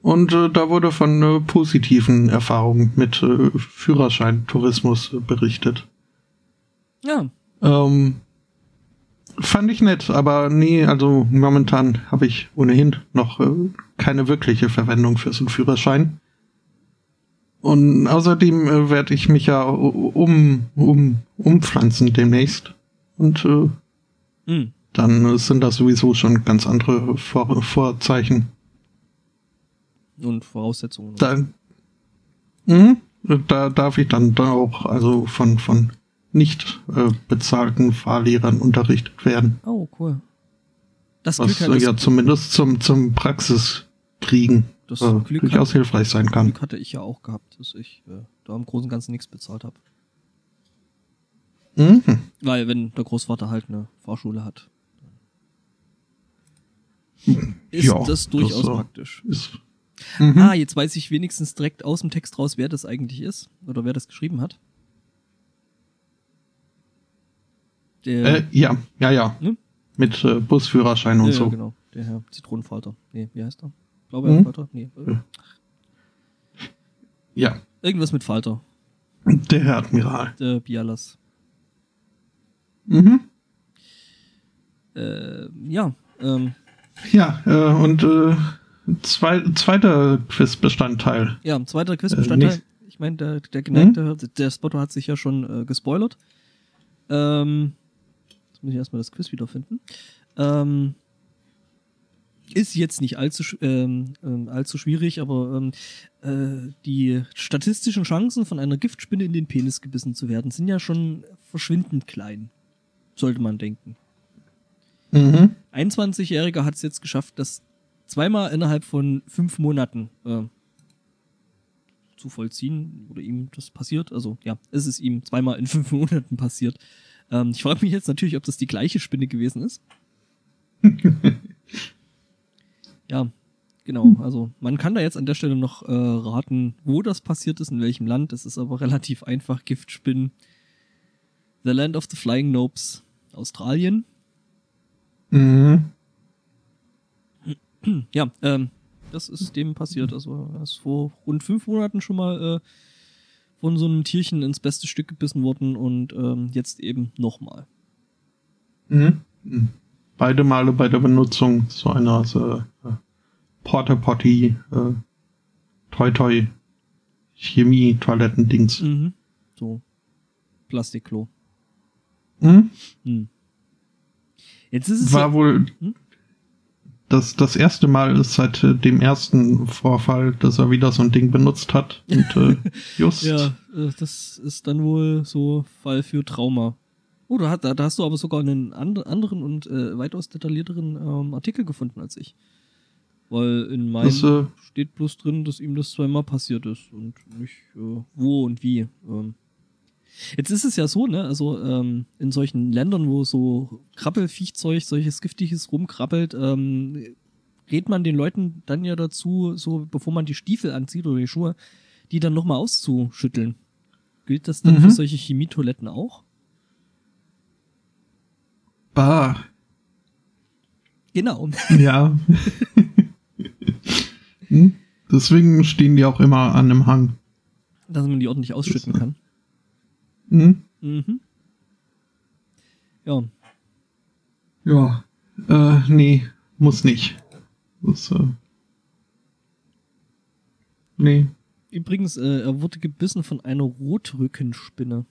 Und äh, da wurde von äh, positiven Erfahrungen mit äh, Führerscheintourismus äh, berichtet. ja, Ähm, fand ich nett, aber nee, also momentan habe ich ohnehin noch äh, keine wirkliche Verwendung für so einen Führerschein. Und außerdem äh, werde ich mich ja um, um, umpflanzen demnächst. Und äh, mhm. dann äh, sind das sowieso schon ganz andere Vor Vorzeichen. Und Voraussetzungen. Da, mhm, da darf ich dann da auch also von, von nicht äh, bezahlten Fahrlehrern unterrichtet werden. oh, cool. Das Was Glück, äh, hat, ja zumindest zum, zum Praxiskriegen das äh, Glück, durchaus hat, hilfreich sein kann. Glück hatte ich ja auch gehabt, dass ich äh, da im Großen und Ganzen nichts bezahlt habe. Mhm. Weil wenn der Großvater halt eine Fahrschule hat, ist Ja, das durchaus das, äh, praktisch. Ist, mhm. Ah, jetzt weiß ich wenigstens direkt aus dem Text raus, wer das eigentlich ist oder wer das geschrieben hat. Der, äh, ja, ja, ja. Ne? Mit äh, Busführerschein und ja, so. genau, der Herr Zitronenfalter. Nee, wie heißt er? Blaubeerfalter? Nee, äh, Ja. Ja, irgendwas mit Falter. der Herr Admiral. Der Bialas. Mhm. Äh, ja, ähm, Ja, äh, und äh, zwei, zweiter Quizbestandteil. Ja, ein zweiter Quizbestandteil. nicht- ich meine, der, der geneigte, der Spotto hat sich ja schon äh, gespoilert. Ähm, jetzt muss ich erstmal das Quiz wiederfinden. Ähm, ist jetzt nicht allzu, ähm, ähm, allzu schwierig, aber ähm, äh, die statistischen Chancen von einer Giftspinne in den Penis gebissen zu werden, sind ja schon verschwindend klein. Sollte man denken. Mhm. 21-Jähriger hat es jetzt geschafft, das zweimal innerhalb von fünf Monaten äh, zu vollziehen oder ihm das passiert. Also ja, es ist ihm zweimal in fünf Monaten passiert. Ähm, ich frage mich jetzt natürlich, ob das die gleiche Spinne gewesen ist. ja, genau. Also man kann da jetzt an der Stelle noch äh, raten, wo das passiert ist, in welchem Land. Es ist aber relativ einfach. Giftspinnen. The Land of the Flying Nopes, Australien. Mhm. Ja, ähm, das ist dem passiert. Also er ist vor rund fünf Monaten schon mal äh, von so einem Tierchen ins beste Stück gebissen worden und ähm, jetzt eben nochmal. Mhm. Mhm. Beide Male bei der Benutzung so einer so, äh, Porta Potty, äh, Toi Toi, Chemie, Toilettendings. Mhm. So. Plastikklo. Mhm. Hm. Jetzt ist es War ja, wohl Hm? Das, das erste Mal ist seit äh, dem ersten Vorfall, dass er wieder so ein Ding benutzt hat. Und äh, just. ja, äh, das ist dann wohl so Fall für Trauma. Oh, da, da, da hast du aber sogar einen and, anderen und äh, weitaus detaillierteren ähm, Artikel gefunden als ich. Weil in meinem Das, äh, steht bloß drin, dass ihm das zweimal passiert ist und nicht äh, wo und wie. Ähm. Jetzt ist es ja so, ne, also ähm, in solchen Ländern, wo so Krabbelfiechzeug, solches Giftiges rumkrabbelt, ähm, rät man den Leuten dann ja dazu, so bevor man die Stiefel anzieht oder die Schuhe, die dann nochmal auszuschütteln. Gilt das dann Mhm. für solche Chemietoiletten auch? bah, Genau. ja. hm? Deswegen stehen die auch immer an einem Hang. Dass man die ordentlich ausschütten kann. Hm? Mhm. Ja, Ja. Äh, nee, muss nicht. Das, äh, nee. übrigens, äh, er wurde gebissen von einer Rotrückenspinne.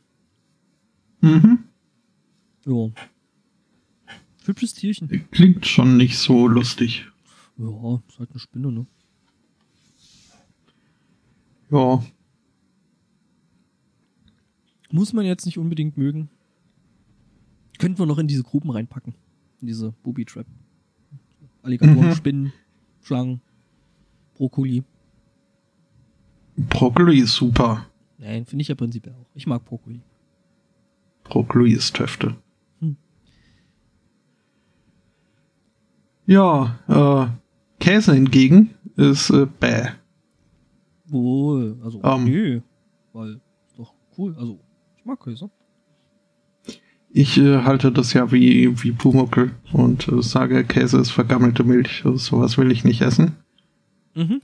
Mhm. Ja. Hübsches Tierchen. Klingt schon nicht so lustig. Ja, ist halt eine Spinne, ne? Ja. Muss man jetzt nicht unbedingt mögen. Könnten wir noch in diese Gruppen reinpacken. In diese Booby Trap. Alligatoren, Mhm. Spinnen, Schlangen, Brokkoli. Brokkoli ist super. Nein, finde ich ja prinzipiell auch. Ich mag Brokkoli. Brokkoli ist Töfte. Hm. Ja, äh, Käse hingegen ist äh, bäh. Wohl, also, Ähm. nö. Weil, ist doch cool. Also, Käse. Ich äh, halte das ja wie, wie Pumuckel und äh, sage, Käse ist vergammelte Milch. Also, sowas will ich nicht essen. Mhm.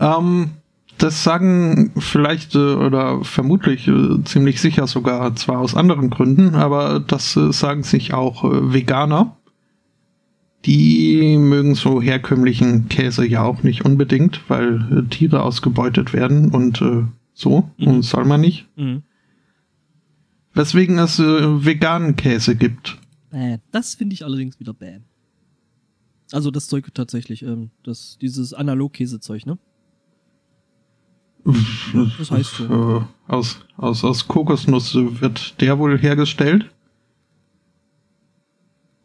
Ähm, das sagen vielleicht äh, oder vermutlich äh, ziemlich sicher sogar zwar aus anderen Gründen, aber das äh, sagen sich auch äh, Veganer. Die mögen so herkömmlichen Käse ja auch nicht unbedingt, weil äh, Tiere ausgebeutet werden und äh, so. Mhm. Und soll man nicht. Mhm. Weswegen es äh, veganen Käse gibt. Bäh. Das finde ich allerdings wieder bäh. Also das Zeug tatsächlich, ähm, das, dieses Analogkäsezeug, ne? Das heißt so. Äh, aus, aus, aus Kokosnuss wird der wohl hergestellt.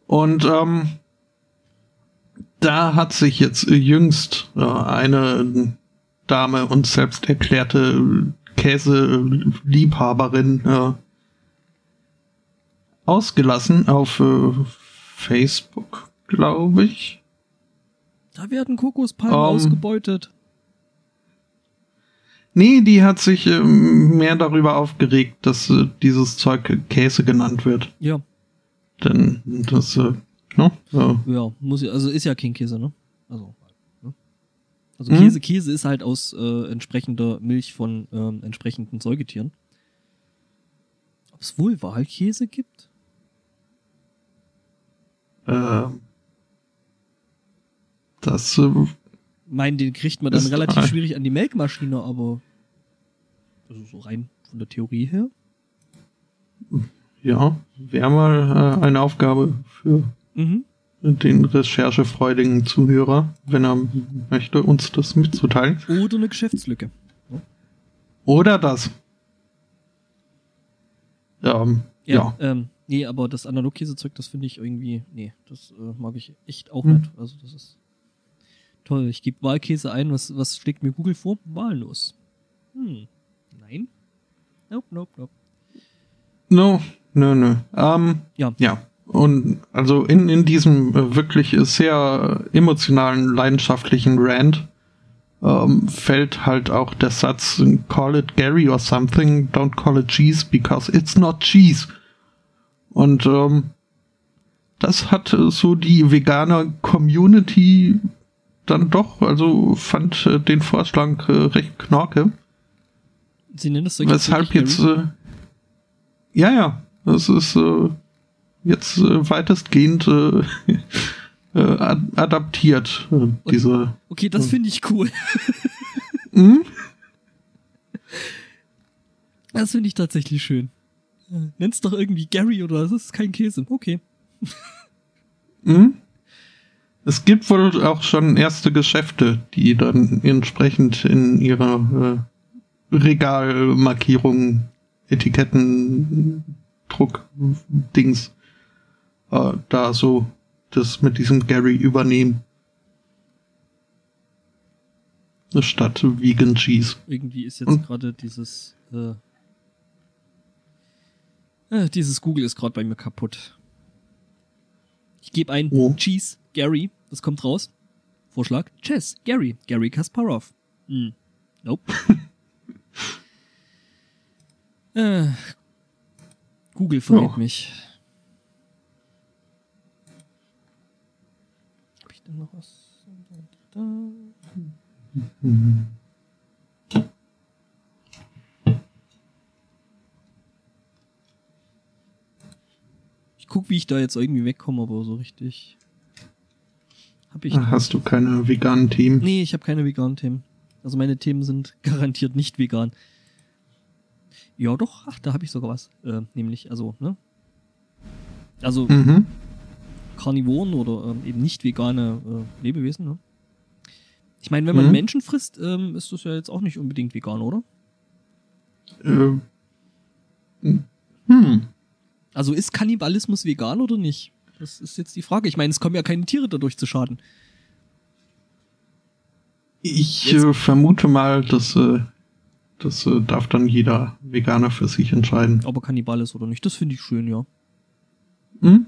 Und ähm, da hat sich jetzt jüngst äh, eine Dame und selbst erklärte Käseliebhaberin äh, ausgelassen auf äh, Facebook, glaube ich. Da werden Kokospalmen Ähm. ausgebeutet. Nee, die hat sich ähm, mehr darüber aufgeregt, dass äh, dieses Zeug Käse genannt wird. Ja, Denn das, äh, ne? Ja. ja, muss ja, also ist ja kein Käse, ne? Also, ne? also Mhm. Käse, Käse ist halt aus äh, entsprechender Milch von ähm, entsprechenden Säugetieren. Ob es wohl Wahlkäse gibt? Äh, das, äh, Meinen, den kriegt man dann relativ ein- schwierig an die Melkmaschine, aber also so rein von der Theorie her. ja, wäre mal äh, eine Aufgabe für Mhm. den recherchefreudigen Zuhörer, wenn er möchte, uns das mitzuteilen. Oder eine Geschäftslücke. Oder das. Ähm, ja. Ähm, nee, aber das Analogkäsezeug, das finde ich irgendwie, nee, das äh, mag ich echt auch Hm. nicht. Also das ist toll. Ich gebe Wahlkäse ein, was, was schlägt mir Google vor? Wahllos. Hm. Nein. Nope, nope, nope. No, nö, nö. Ähm, Ja. Ja. Und also in, in diesem äh, wirklich sehr emotionalen, leidenschaftlichen Rant ähm, fällt halt auch der Satz, call it Gary or something, don't call it cheese because it's not cheese. Und ähm, das hat äh, so die vegane Community dann doch, also fand äh, den Vorschlag äh, recht knorke. Sie nennen das Zeug Weshalb jetzt, äh, ja, ja, das ist äh, jetzt äh, weitestgehend äh, äh, ad adaptiert, äh, diese. Okay, das finde ich cool. Hm? Das finde ich tatsächlich schön. Äh, Nenn's doch irgendwie Gary oder das ist kein Käse. Okay. Hm? Es gibt wohl auch schon erste Geschäfte, die dann entsprechend in ihrer äh, Regalmarkierung, Etiketten Druck-Dings äh, da so das mit diesem Gary übernehmen. Statt Vegan Cheese. Irgendwie ist jetzt gerade dieses äh, äh, dieses Google ist gerade bei mir kaputt. Ich gebe ein oh. Cheese Gary, das kommt raus. Vorschlag Chess Gary, Gary Kasparov. Hm. Nope. äh, Google verrät oh. mich. Hab ich denn noch was? Da. Guck, wie ich da jetzt irgendwie wegkomme, aber so richtig. Hab ich. Hast du keine veganen Themen? Nee, ich habe keine veganen Themen. Also meine Themen sind garantiert nicht vegan. Ja, doch, ach, da habe ich sogar was. Äh, nämlich, also, ne? Also, mhm. Karnivoren oder ähm, eben nicht vegane äh, Lebewesen, ne? Ich meine, wenn man mhm. Menschen frisst, ähm, ist das ja jetzt auch nicht unbedingt vegan, oder? Ähm. Hm. Also ist Kannibalismus vegan oder nicht? Das ist jetzt die Frage. Ich meine, es kommen ja keine Tiere dadurch zu schaden. Ich äh, vermute mal, dass äh, das äh, darf dann jeder Veganer für sich entscheiden. Ob er Kannibal ist oder nicht, das finde ich schön, ja. Hm?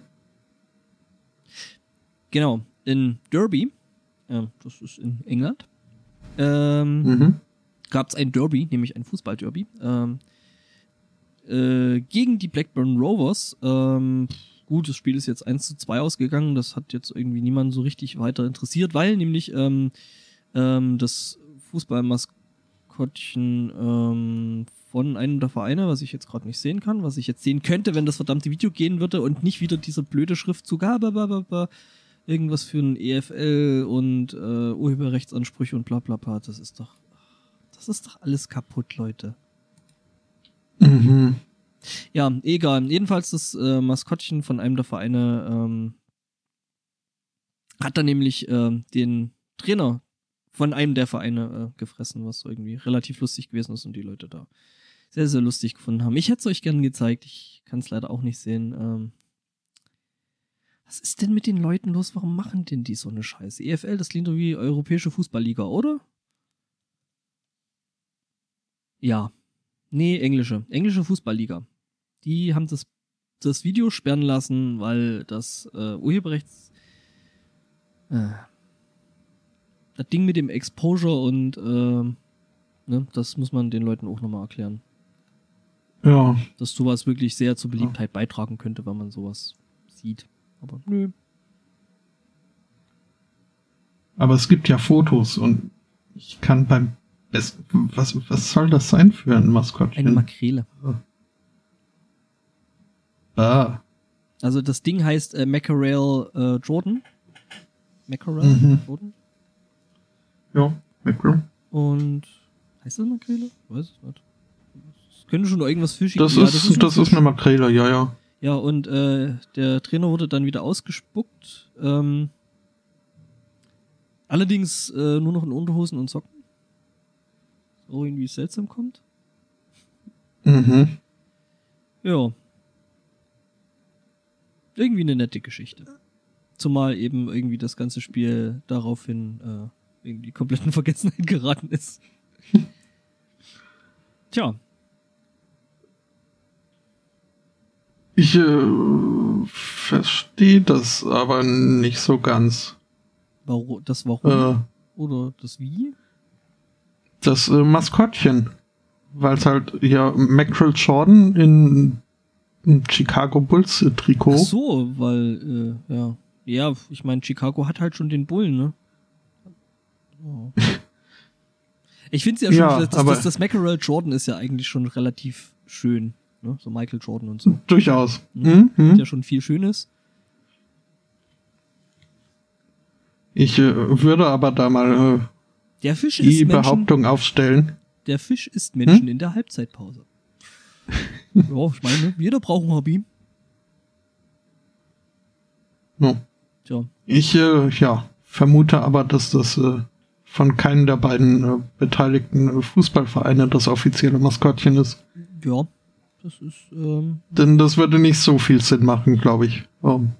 Genau. In Derby äh, das ist in England, ähm, mhm. gab es ein Derby, nämlich ein Fußball-Derby, ähm, äh, gegen die Blackburn Rovers. Ähm, gut, das Spiel ist jetzt 1 zu 2 ausgegangen, das hat jetzt irgendwie niemanden so richtig weiter interessiert, weil nämlich ähm, ähm, das Fußballmaskottchen ähm, von einem der Vereine, was ich jetzt gerade nicht sehen kann, was ich jetzt sehen könnte, wenn das verdammte Video gehen würde und nicht wieder dieser blöde Schriftzug, ah, irgendwas für ein EFL und äh, Urheberrechtsansprüche und bla bla bla. Das ist doch. Das ist doch alles kaputt, Leute. Mhm. Ja, egal. Jedenfalls das äh, Maskottchen von einem der Vereine ähm, hat dann nämlich äh, den Trainer von einem der Vereine äh, gefressen, was irgendwie relativ lustig gewesen ist und die Leute da sehr, sehr lustig gefunden haben. Ich hätte es euch gerne gezeigt. Ich kann es leider auch nicht sehen. Ähm, was ist denn mit den Leuten los? Warum machen denn die so eine Scheiße? EFL, das klingt doch wie Europäische Fußballliga, oder? Ja. Nee, englische. Englische Fußballliga. Die haben das, das Video sperren lassen, weil das äh, Urheberrechts. Äh, das Ding mit dem Exposure und äh, ne, das muss man den Leuten auch nochmal erklären. Ja. Dass sowas wirklich sehr zur Beliebtheit beitragen könnte, wenn man sowas sieht. Aber nö. Aber es gibt ja Fotos und ich kann beim besten. Was, was soll das sein für ein Maskottchen? Eine Makrele. Ah. Also das Ding heißt äh, Mackerel äh, Jordan. Mackerel mhm. Jordan? Ja, Mackerel. Und heißt das Makrele? Weiß ich nicht. Das könnte schon irgendwas Fischiges sein. Das, ja, das, ist, das ist eine Makrele, ja, ja. Ja, und äh, der Trainer wurde dann wieder ausgespuckt. Ähm, allerdings äh, nur noch in Unterhosen und Socken. So irgendwie seltsam kommt. Mhm. Ja. Irgendwie eine nette Geschichte. Zumal eben irgendwie das ganze Spiel daraufhin äh, irgendwie komplett in Vergessenheit geraten ist. Tja, Ich äh, verstehe das aber nicht so ganz. Warum? Das Warum? Äh, Oder das Wie? Das äh, Maskottchen. Weil es halt ja Mackerel Jordan in, in Chicago Bulls Trikot. Ach so, weil äh, ja, ja, ich meine Chicago hat halt schon den Bullen, ne? Oh. Ich finde es ja schon, ja, das, das, das Mackerel Jordan ist ja eigentlich schon relativ schön ne? So Michael Jordan und so. Durchaus. Mhm. Mhm. Ja schon viel Schönes. Ich äh, würde aber da mal äh, der Fisch die Behauptung Menschen, aufstellen. Der Fisch ist Menschen hm? in der Halbzeitpause. ja, ich meine, jeder braucht ein Hobby. No. Tja. Ich äh, ja, vermute aber, dass das äh, von keinem der beiden äh, beteiligten Fußballvereine das offizielle Maskottchen ist. Ja, das ist. Ähm, Denn das würde nicht so viel Sinn machen, glaube ich. Um,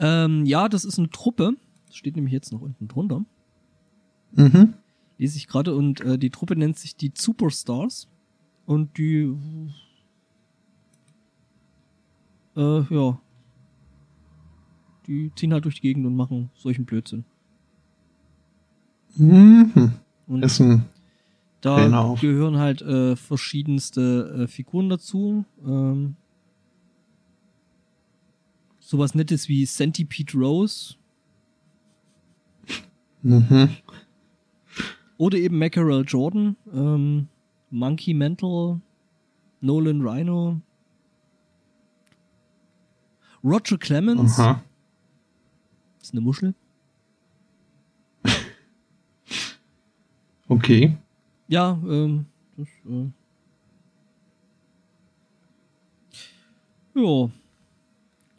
ähm, ja, das ist eine Truppe. Das steht nämlich jetzt noch unten drunter. Mhm. Lese ich gerade. Und äh, die Truppe nennt sich die Superstars. Und die. Äh, ja. Die ziehen halt durch die Gegend und machen solchen Blödsinn. Mhm. Und Ist ein da Genau. gehören halt äh, verschiedenste äh, Figuren dazu. Ähm, sowas Nettes wie Centipede Rose mhm. Oder eben Mackerel Jordan, ähm, Monkey Mental, Nolan Rhino, Roger Clemens, Aha. ist eine Muschel. Okay. Ja, ähm, das, äh, ja,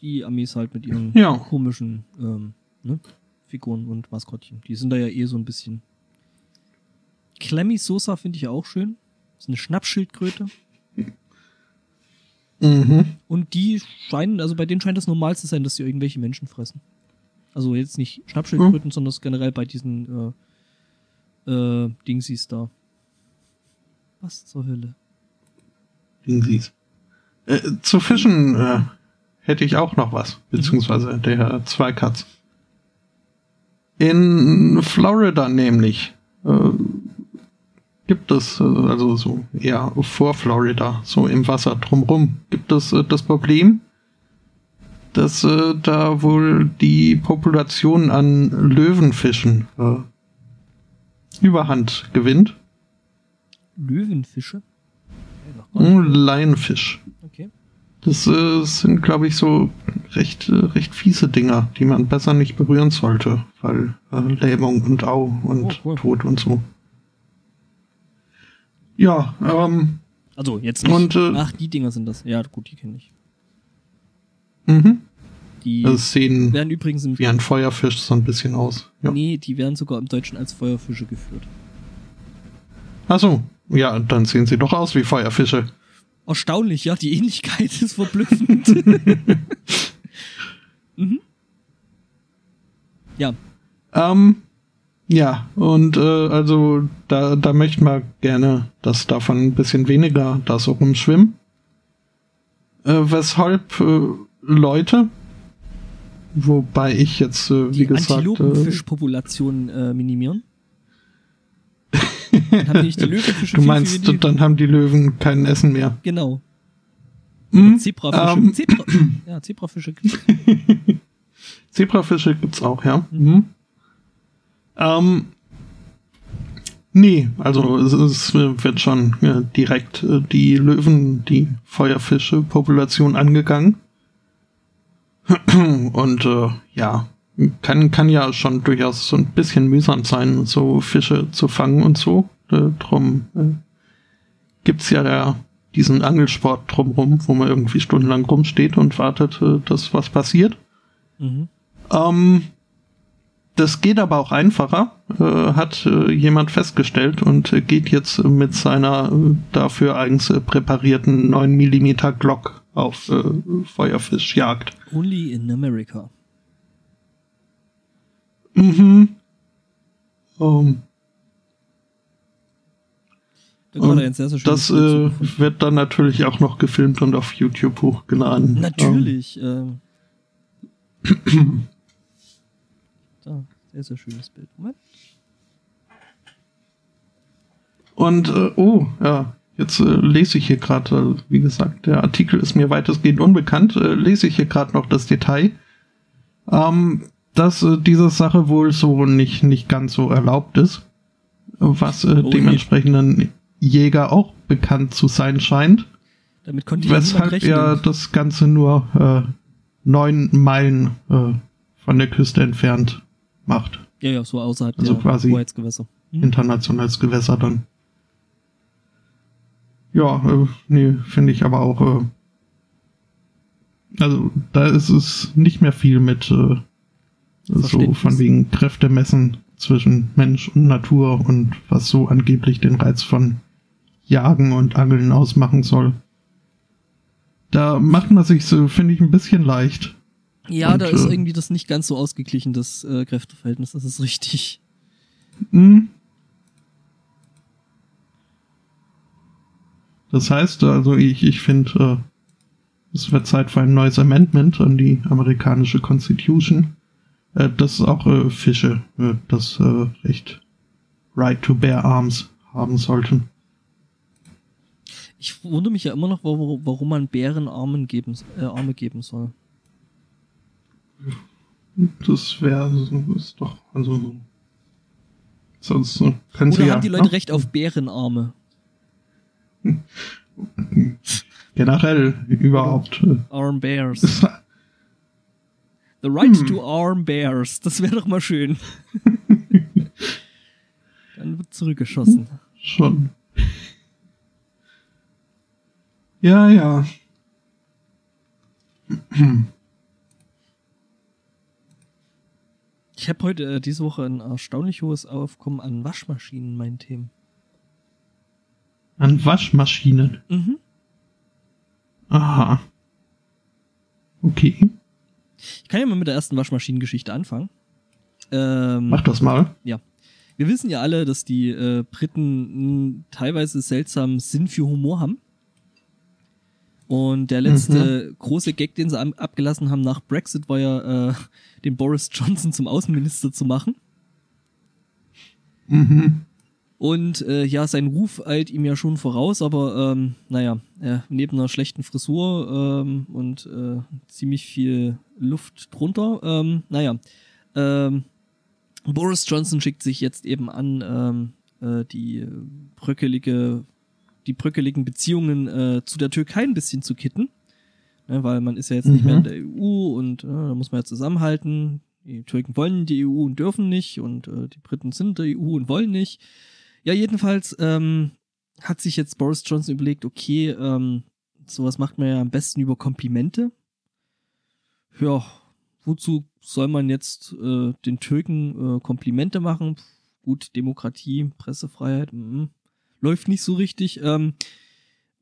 die Amis halt mit ihren Ja. komischen ähm, ne, Figuren und Maskottchen. Die sind da ja eh so ein bisschen. Clemmy Sosa finde ich auch schön. ist eine Schnappschildkröte. Mhm. Und die scheinen, also bei denen scheint es normal zu sein, dass sie irgendwelche Menschen fressen. Also jetzt nicht Schnappschildkröten, sondern das generell bei diesen äh, äh, Dingsies da. Was zur Hölle? Dingsies. Äh, zu Fischen äh, hätte ich auch noch was, beziehungsweise der Zweikatz. In Florida nämlich äh, gibt es, äh, also so eher vor Florida, so im Wasser drumrum, gibt es äh, das Problem, dass äh, da wohl die Population an Löwenfischen äh, Überhand gewinnt. Löwenfische? Nicht. Hm, Laienfisch. Okay. Das sind, glaube ich, so recht, recht fiese Dinger, die man besser nicht berühren sollte, weil äh, Lähmung und Au und Oh, cool. Tod und so. Ja, ähm, Also jetzt nicht. Und, äh, Ach, die Dinger sind das. Ja, gut, die kenne ich. mhm. Die Das sehen werden übrigens im wie ein Feuerfisch so ein bisschen aus. Ja. Nee, die werden sogar im Deutschen als Feuerfische geführt. Ach so, ja, dann sehen sie doch aus wie Feuerfische. Erstaunlich, ja, die Ähnlichkeit ist verblüffend. mhm. Ja, Ähm, ja, und äh, also da, da möchten wir gerne, dass davon ein bisschen weniger da so rumschwimmen. Äh, weshalb äh, Leute, wobei ich jetzt, äh, wie die gesagt, äh, Antilopenfischpopulation äh, minimieren. Dann haben die nicht die Löwenfische du meinst, viel, dann haben die Löwen kein Essen mehr. Genau. Hm? Zebrafische. Ähm, Zebra, ja, Zebrafische. Zebrafische gibt's auch, ja. Mhm. Ähm, nee, also es, es wird schon äh, direkt äh, die Löwen, die Feuerfische-Population angegangen. Und äh, ja, kann, kann ja schon durchaus so ein bisschen mühsam sein, so Fische zu fangen und so. Äh, drum äh, gibt's ja da diesen Angelsport drumrum, wo man irgendwie stundenlang rumsteht und wartet, äh, dass was passiert. Mhm. Ähm, das geht aber auch einfacher, äh, hat äh, jemand festgestellt und äh, geht jetzt mit seiner äh, dafür eigens äh, präparierten 9 mm Glock auf äh, Feuerfischjagd. Only in America. Mhm. Ähm, sehr schönes das zu äh, wird dann natürlich auch noch gefilmt und auf YouTube hochgeladen. Natürlich. Ähm. sehr, sehr schönes Bild. Moment. Und äh, oh, ja, jetzt äh, lese ich hier gerade, äh, wie gesagt, der Artikel ist mir weitestgehend unbekannt, äh, lese ich hier gerade noch das Detail, ähm, dass äh, diese Sache wohl so nicht, nicht ganz so erlaubt ist, was äh, Oh dementsprechenden Jäger auch bekannt zu sein scheint, Damit konnte ich ja weshalb er das Ganze nur äh, neun Meilen äh, von der Küste entfernt macht. ja, ja, so außerhalb Also der quasi Hoheitsgewässer. Mhm. internationales Gewässer dann. Ja, äh, nee, finde ich aber auch. Äh, also da ist es nicht mehr viel mit äh, so von wegen Kräfte messen zwischen Mensch und Natur und was so angeblich den Reiz von Jagen und Angeln ausmachen soll. Da macht man sich so, finde ich, ein bisschen leicht. Ja, Und, da ist äh, irgendwie das nicht ganz so ausgeglichen, das äh, Kräfteverhältnis, das ist richtig. Hm. Das heißt, also ich, ich finde, äh, es wird Zeit für ein neues Amendment an die amerikanische Constitution, äh, dass auch äh, Fische äh, das äh, Recht Right to Bear Arms haben sollten. Ich wundere mich ja immer noch, warum, warum man Bären Armen geben, äh, Arme geben soll. Das wäre ist doch also sonst können sie Oder ja haben die Leute ne? Recht auf Bärenarme? generell überhaupt. Arm Bears. ist, The right Hm. to arm bears. Das wäre doch mal schön. Dann wird zurückgeschossen. Schon. Ja, ja. Ich habe heute äh, diese Woche ein erstaunlich hohes Aufkommen an Waschmaschinen in meinen Themen. An Waschmaschinen. Mhm. Aha. Okay. Ich kann ja mal mit der ersten Waschmaschinengeschichte anfangen. Ähm, Mach das mal. Wir wissen ja alle, dass die äh, Briten mh, teilweise seltsamen Sinn für Humor haben. Und der letzte große Gag, den sie abgelassen haben nach Brexit, war ja, äh, den Boris Johnson zum Außenminister zu machen. Mhm. Und äh, ja, sein Ruf eilt ihm ja schon voraus, aber ähm, naja, äh, neben einer schlechten Frisur ähm, und äh, ziemlich viel Luft drunter, ähm, naja, ähm, Boris Johnson schickt sich jetzt eben an, ähm, äh, die bröckelige, die bröckeligen Beziehungen äh, zu der Türkei ein bisschen zu kitten. Ne, weil man ist ja jetzt nicht Mhm. mehr in der EU und äh, da muss man ja zusammenhalten. Die Türken wollen die EU und dürfen nicht und äh, die Briten sind der EU und wollen nicht. Ja, jedenfalls ähm, hat sich jetzt Boris Johnson überlegt, okay, ähm, sowas macht man ja am besten über Komplimente. Ja, wozu soll man jetzt äh, den Türken äh, Komplimente machen? Pff, Gut, Demokratie, Pressefreiheit, mhm. Läuft nicht so richtig. Ähm,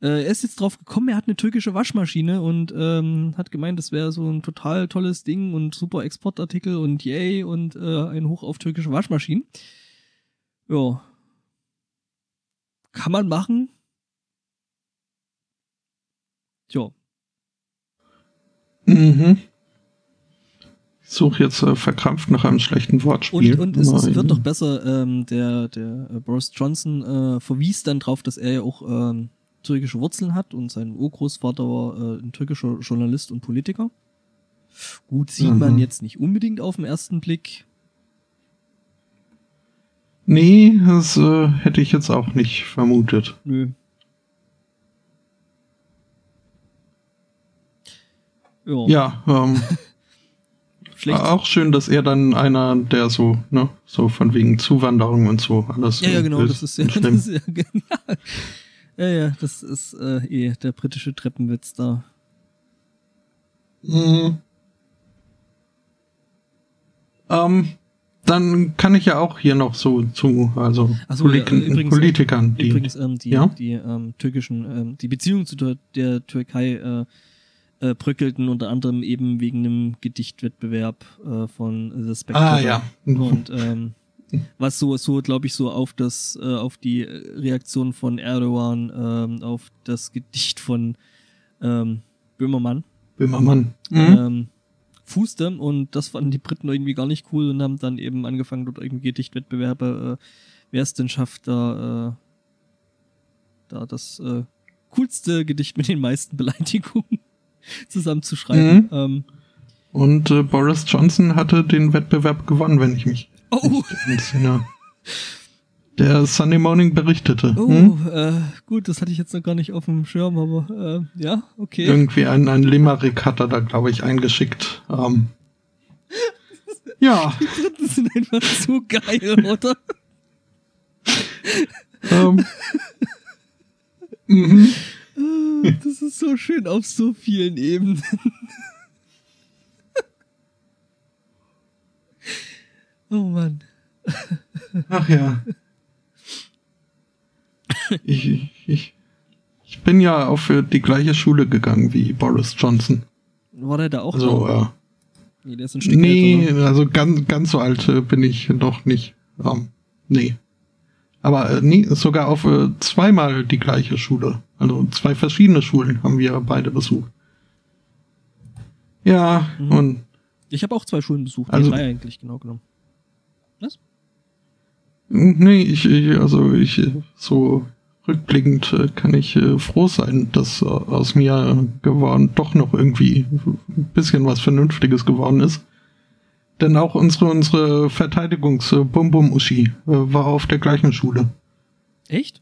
äh, er ist jetzt drauf gekommen, er hat eine türkische Waschmaschine und ähm, hat gemeint, das wäre so ein total tolles Ding und super Exportartikel und yay und äh, ein Hoch auf türkische Waschmaschinen. Ja. Kann man machen. Tja. Mhm. Suche jetzt äh, verkrampft nach einem schlechten Wortspiel. Und, und es, es wird doch besser, ähm, der, der äh, Boris Johnson äh, verwies dann drauf, dass er ja auch ähm, türkische Wurzeln hat und sein Urgroßvater war äh, ein türkischer Journalist und Politiker. Gut, sieht Mhm. man jetzt nicht unbedingt auf den ersten Blick. Nee, das äh, hätte ich jetzt auch nicht vermutet. Nö. Ja, Ja, ähm, schlecht. auch schön, dass er dann einer, der so, ne, so von wegen Zuwanderung und so alles. Ja, ja, äh, genau, das ist ja, das ist ja genial. Ja, ja, das ist äh, eh der britische Treppenwitz da. Mhm. Ähm, dann kann ich ja auch hier noch so zu, also so, ja, Polit übrigens- Politikern, die. Übrigens, ähm, die, Ja? die ähm, türkischen, ähm, die Beziehungen zu der, der Türkei äh, äh, bröckelten unter anderem eben wegen einem Gedichtwettbewerb äh, von The Spectator. ah ja. Und ähm, was so, so glaube ich, so auf das, äh, auf die Reaktion von Erdogan, ähm, auf das Gedicht von ähm, Böhmermann Böhmermann. Mhm. ähm, fußte und das fanden die Briten irgendwie gar nicht cool und haben dann eben angefangen, dort irgendwie Gedichtwettbewerbe, äh, wer es denn schafft, da, äh, da das äh, coolste Gedicht mit den meisten Beleidigungen zusammenzuschreiben. Mhm. Ähm, Und äh, Boris Johnson hatte den Wettbewerb gewonnen, wenn ich mich oh, entsinne. Der Sunday Morning berichtete. oh, Hm? äh, gut, das hatte ich jetzt noch gar nicht auf dem Schirm, aber äh, ja, okay. Irgendwie ein, ein Limerick hat er da, glaube ich, eingeschickt. Ähm, ja, Die Briten sind einfach so geil, oder? ähm, mhm. Das ist so schön auf so vielen Ebenen. Oh Mann. Ach ja. Ich, ich bin ja auf äh, die gleiche Schule gegangen wie Boris Johnson. War der da auch? Also, da? äh, nee, der ist ein Stück nee, ne? also ganz, ganz so alt äh, bin ich noch nicht. Ähm, nee. Aber äh, nee, sogar auf äh, zweimal die gleiche Schule. Also zwei verschiedene Schulen haben wir beide besucht. Ja, Mhm. und Ich habe auch zwei Schulen besucht. Also- drei eigentlich, genau genommen. Was? Nee, ich, ich also ich so rückblickend äh, kann ich äh, froh sein, dass äh, aus mir geworden doch noch irgendwie ein bisschen was Vernünftiges geworden ist. Denn auch unsere unsere Verteidigungs Bum Bum Uschi äh, war auf der gleichen Schule. Echt?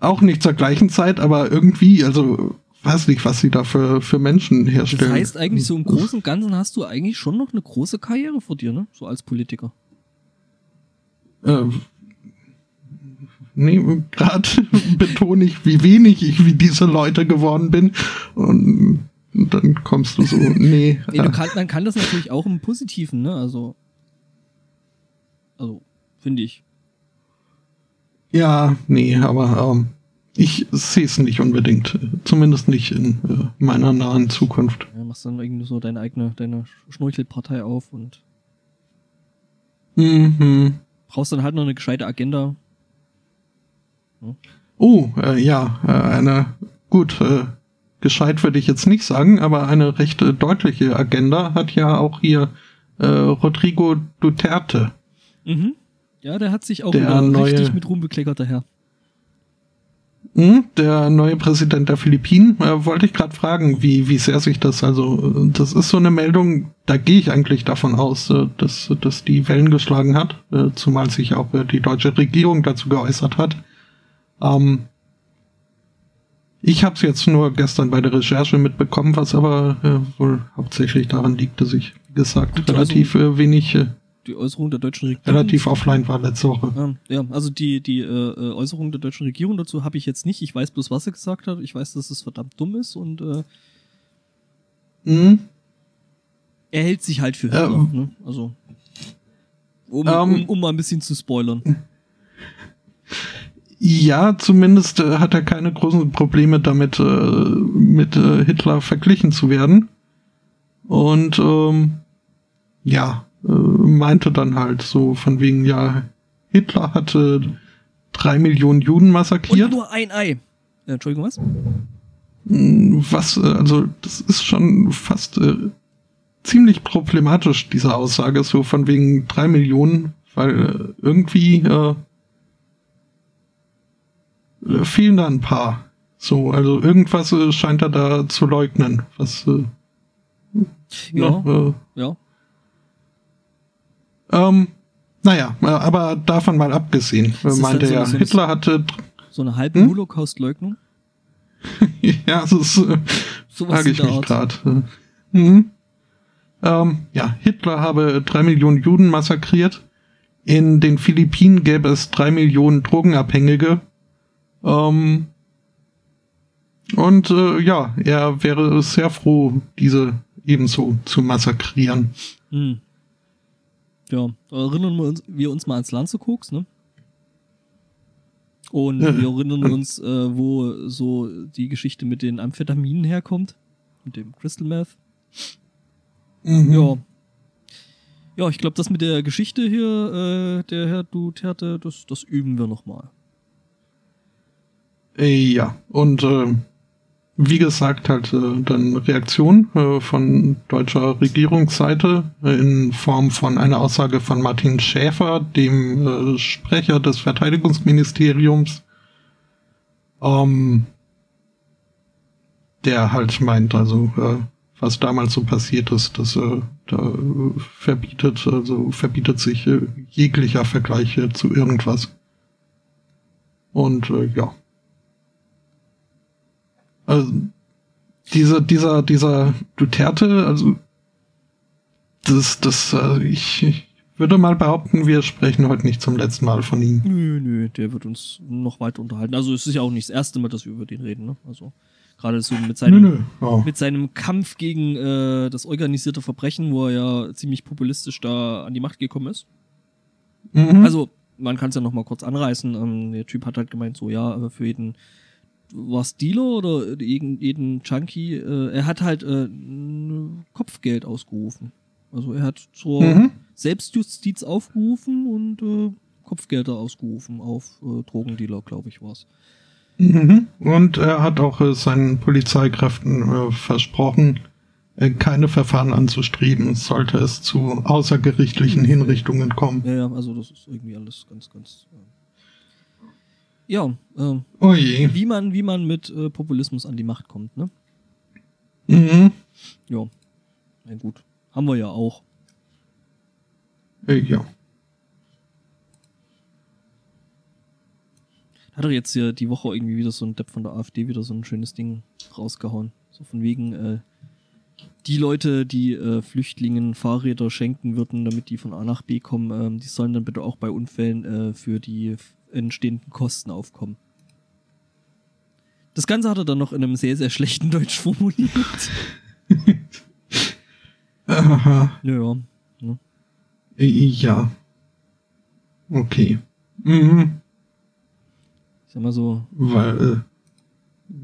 Auch nicht zur gleichen Zeit, aber irgendwie, also weiß nicht, was sie da für, für Menschen Das herstellen. heißt eigentlich so im Großen und Ganzen hast du eigentlich schon noch eine große Karriere vor dir, ne? So als Politiker. Äh, nee, gerade betone ich, wie wenig ich wie diese Leute geworden bin. Und dann kommst du so, nee. Nee, du kann, man kann das natürlich auch im Positiven, ne? Also. Also, finde ich. Ja, nee, aber ähm, ich sehe es nicht unbedingt. Zumindest nicht in äh, meiner nahen Zukunft. Ja, machst dann irgendwie so deine eigene, deine Schnorchelpartei auf und Mhm. brauchst dann halt noch eine gescheite Agenda. Oh, äh, ja, äh, eine, gut, äh, gescheit würde ich jetzt nicht sagen, aber eine recht äh, deutliche Agenda hat ja auch hier äh, Rodrigo Duterte. Mhm. Ja, der hat sich auch Der neue- richtig mit Ruhm bekleckert daher. Hm, der neue Präsident der Philippinen, äh, wollte ich gerade fragen, wie, wie sehr sich das, also, das ist so eine Meldung, da gehe ich eigentlich davon aus, äh, dass, dass die Wellen geschlagen hat, äh, zumal sich auch äh, die deutsche Regierung dazu geäußert hat. Ähm, ich habe es jetzt nur gestern bei der Recherche mitbekommen, was aber äh, wohl hauptsächlich daran liegt, dass ich, wie gesagt, Gut, also- relativ äh, wenig, Die Äußerung der deutschen Regierung. relativ offline war letzte Woche. Ja, ja, also die, die äh, äh, Äußerung der deutschen Regierung dazu habe ich jetzt nicht. Ich weiß bloß, was er gesagt hat. Ich weiß, dass es verdammt dumm ist und äh, Hm? er hält sich halt für Hitler. Ähm. ne? Also, um, Ähm. um, um mal ein bisschen zu spoilern. Ja, zumindest äh, hat er keine großen Probleme damit, äh, mit äh, Hitler verglichen zu werden. Und ähm, ja, meinte dann halt so von wegen, ja, Hitler hatte drei Millionen Juden Und massakriert. nur ein Ei. Äh, Entschuldigung, was? Mm, Was, äh, also das ist schon fast äh, ziemlich problematisch, diese Aussage, so von wegen drei Millionen, weil äh, irgendwie äh, äh, fehlen da ein paar. So, also irgendwas äh, scheint er da zu leugnen, was äh, Ja, äh, ja. Ähm, naja, äh, aber davon mal abgesehen, Das meinte dann so- er, so- Hitler hatte, So eine halbe Hm? Holocaust-Leugnung. ja, das ist, äh, Sowas frage ich mich gerade. Mhm. Ähm, ja, Hitler habe drei Millionen Juden massakriert. In den Philippinen gäbe es drei Millionen Drogenabhängige. Ähm, und äh, ja, er wäre sehr froh, diese ebenso zu massakrieren. Hm. Ja, erinnern wir uns, wir uns mal ans Lanzekoks, ne? Und wir erinnern uns, äh, wo so die Geschichte mit den Amphetaminen herkommt. Mit dem Crystal Meth. Mhm. Ja. Ja, ich glaube, das mit der Geschichte hier, äh, der Herr Duterte, das, das üben wir nochmal. Äh, ja, und äh, wie gesagt, halt äh, dann Reaktion äh, von deutscher Regierungsseite äh, in Form von einer Aussage von Martin Schäfer, dem äh, Sprecher des Verteidigungsministeriums, ähm, der halt meint, also äh, was damals so passiert ist, das äh, da äh, verbietet, also verbietet sich äh, jeglicher Vergleich zu irgendwas. Und äh, ja. Also, dieser, dieser, dieser Duterte, also, das, das, äh, ich, ich würde mal behaupten, wir sprechen heute nicht zum letzten Mal von ihm. Nö, nö, der wird uns noch weiter unterhalten. Also es ist ja auch nicht das erste Mal, dass wir über den reden, ne? Also gerade so mit Nö, seinem, nö. Ja. mit seinem Kampf gegen äh, das organisierte Verbrechen, wo er ja ziemlich populistisch da an die Macht gekommen ist. Mhm. Also, man kann es ja noch mal kurz anreißen. Ähm, der Typ hat halt gemeint, so ja, für jeden was Dealer oder jeden, jeden Junkie, äh, er hat halt äh, Kopfgeld ausgerufen. Also er hat zur Mhm. Selbstjustiz aufgerufen und äh, Kopfgelder ausgerufen auf äh, Drogendealer, glaube ich, war's. Mhm. Und er hat auch äh, seinen Polizeikräften äh, versprochen, äh, keine Verfahren anzustreben, sollte es zu außergerichtlichen Hinrichtungen kommen. Ja, ja, also das ist irgendwie alles ganz, ganz. Äh ja, äh, Oh je. wie man, wie man mit äh, Populismus an die Macht kommt, ne? Mhm. Ja. Na gut. Haben wir ja auch. Ja. Hat er jetzt hier die Woche irgendwie wieder so ein Depp von der AfD wieder so ein schönes Ding rausgehauen. So von wegen, äh, die Leute, die äh, Flüchtlingen Fahrräder schenken würden, damit die von A nach B kommen, ähm, die sollen dann bitte auch bei Unfällen äh, für die entstehenden Kosten aufkommen. Das Ganze hat er dann noch in einem sehr, sehr schlechten Deutsch formuliert. Aha. ja, ja. Ne? Ja. Okay. Mhm. Ich sag mal so, Weil, äh,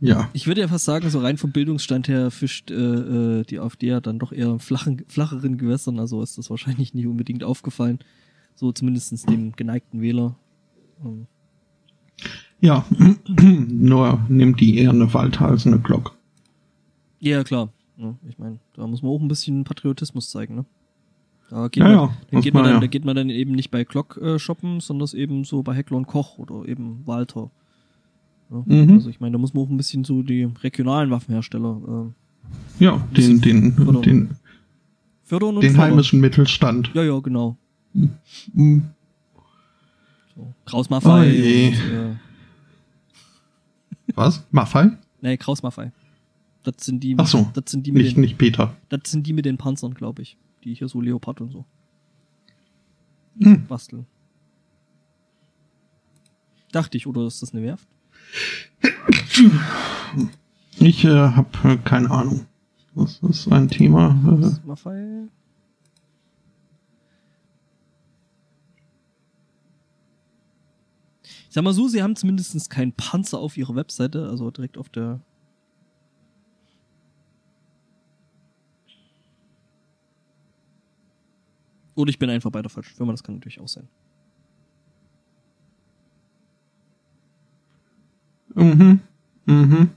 ja. Ich würde ja fast sagen, so rein vom Bildungsstand her fischt äh, äh, die AfD ja dann doch eher in flachen, flacheren Gewässern, also ist das wahrscheinlich nicht unbedingt aufgefallen. So zumindestens dem geneigten Wähler. Ähm, Ja. Nur nimmt die eher eine Walter als eine Glock. ja, klar. Ja, ich meine, da muss man auch ein bisschen Patriotismus zeigen, ne? Da geht, Ja, man, ja, dann geht man dann, ja. da geht man dann eben nicht bei Glock äh, shoppen, sondern eben so bei Heckler und Koch oder eben Walter. Ja? Mhm. Also ich meine, da muss man auch ein bisschen so die regionalen Waffenhersteller äh, Ja, den, den, Fördern. den, fördern den fördern. heimischen Mittelstand. Ja, ja, genau. So. Kraus Maffei Oh und, äh, Was? Maffei? nee, Kraus Maffei. Das sind die, Ach so. das sind die mit Nicht, den, nicht Peter. das sind die mit den Panzern, glaube ich. Die hier so Leopard und so Hm. basteln. Dachte ich, oder ist das eine Werft? Ich äh, habe äh, keine Ahnung. Das ist ein Thema. Äh, Maffei. Sag mal so, sie haben zumindest keinen Panzer auf ihrer Webseite, also direkt auf der. Oder ich bin einfach bei der falschen Firma, das kann natürlich auch sein. mhm. Mhm.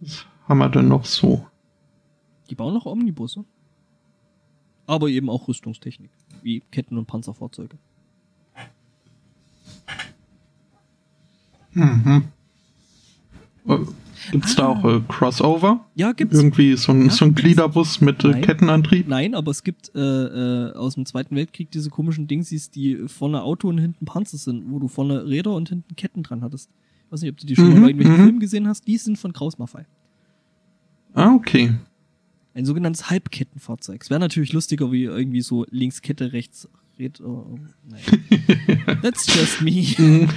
Was haben wir denn noch so? Die bauen noch Omnibusse. Aber eben auch Rüstungstechnik, wie Ketten- und Panzerfahrzeuge. Mhm. Äh, Gibt's da auch äh, Crossover? Ja, gibt's. Irgendwie so ein, Ja, so ein. Gliederbus mit äh, Nein. Kettenantrieb? Nein, aber es gibt äh, äh, aus dem Zweiten Weltkrieg diese komischen Dingsies, die vorne Auto und hinten Panzer sind, wo du vorne Räder und hinten Ketten dran hattest. Ich weiß nicht, ob du die schon Mhm, mal bei irgendwelchen mhm. Filmen gesehen hast. Die sind von Kraus Maffei. Ah, okay. Ein sogenanntes Halbkettenfahrzeug. Es wäre natürlich lustiger, wie irgendwie so links Kette, rechts Räder. äh, Nein. That's just me.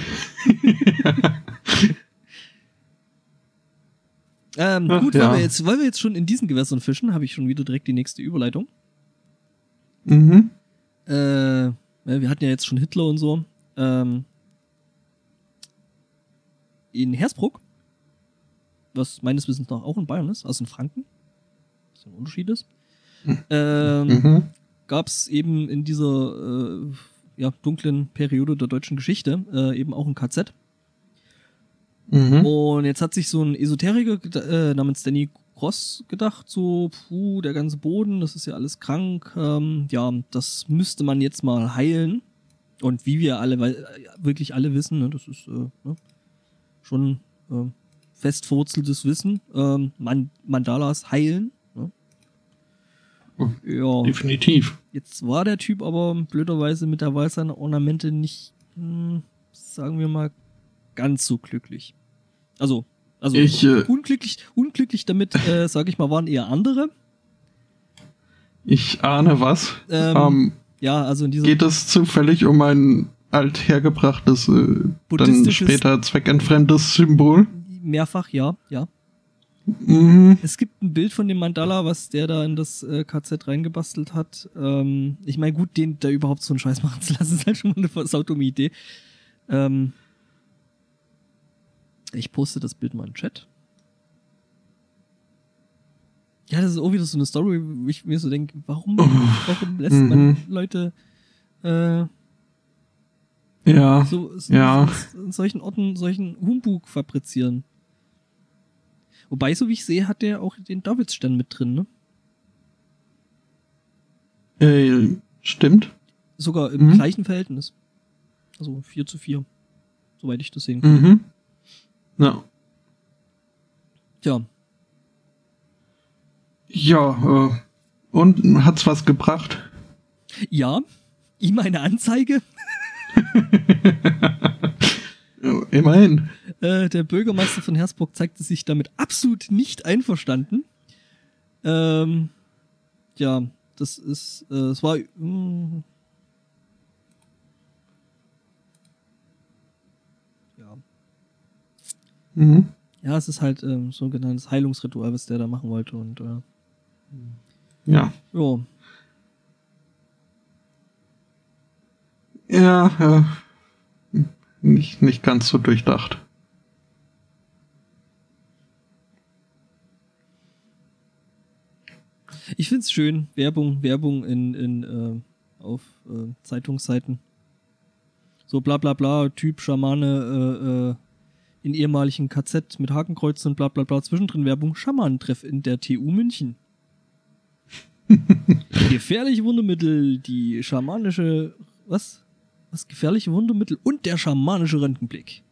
Ähm, Ach, gut, ja. weil, wir jetzt, weil wir jetzt schon in diesen Gewässern fischen, habe ich schon wieder direkt die nächste Überleitung. Mhm. Äh, wir hatten ja jetzt schon Hitler und so. Ähm, in Hersbruck, was meines Wissens nach auch in Bayern ist, also in Franken, was ein Unterschied ist, ähm, Mhm. gab es eben in dieser äh, ja, dunklen Periode der deutschen Geschichte äh, eben auch ein KZ. Mhm. Und jetzt hat sich so ein Esoteriker äh, namens Danny Cross gedacht, so, puh, der ganze Boden, das ist ja alles krank, ähm, ja, das müsste man jetzt mal heilen. Und wie wir alle, weil, äh, wirklich alle wissen, ne, das ist äh, ne, schon äh, fest verwurzeltes Wissen, ähm, Man Mandalas heilen. Ja, Definitiv. Jetzt war der Typ aber blöderweise mit der Wahl seiner Ornamente nicht, hm, sagen wir mal, ganz so glücklich. Also, also Ich, äh, unglücklich, unglücklich damit, äh, sage ich mal, waren eher andere. Ich ahne was. Ähm, Ähm, Ja, also in dieser geht es zufällig um ein althergebrachtes, äh, dann später zweckentfremdes Symbol? mehrfach, ja, ja. Mhm. Es gibt ein Bild von dem Mandala, was der da in das äh, KZ reingebastelt hat. Ähm, ich meine, gut, den da überhaupt so einen Scheiß machen zu lassen, ist halt schon mal eine versautdumme Idee. Ähm, ich poste das Bild mal im Chat. Ja, das ist auch wieder so eine Story, wo ich mir so denke, warum, warum lässt man Mhm. Leute äh, Ja. so, so Ja. in solchen Orten solchen Humbug fabrizieren? Wobei, so wie ich sehe, hat der auch den Davidsstern mit drin, ne? Äh, stimmt. Sogar im Mhm. gleichen Verhältnis. Also 4 zu 4. Soweit ich das sehen kann. Mhm. Ja. Tja, Ja, äh, und hat's was gebracht? ja, ihm eine Anzeige. Ja, Immerhin. Äh, der Bürgermeister von Hersbruck zeigte sich damit absolut nicht einverstanden. Ähm, ja, das ist, äh, es war, mh, ja, Mhm. ja, es ist halt ähm, so ein genanntes Heilungsritual, was der da machen wollte und äh, Ja. ja, Ja, äh, nicht, nicht ganz so durchdacht. Ich find's schön. Werbung, Werbung in, in äh, auf äh, Zeitungsseiten. So bla bla bla, Typ Schamane äh, äh, in ehemaligen KZ mit Hakenkreuzen und bla bla bla. Zwischendrin Werbung, Schamanentreff in der TU München. gefährliche Wundermittel, die schamanische, was? Was gefährliche Wundermittel und der schamanische Röntgenblick.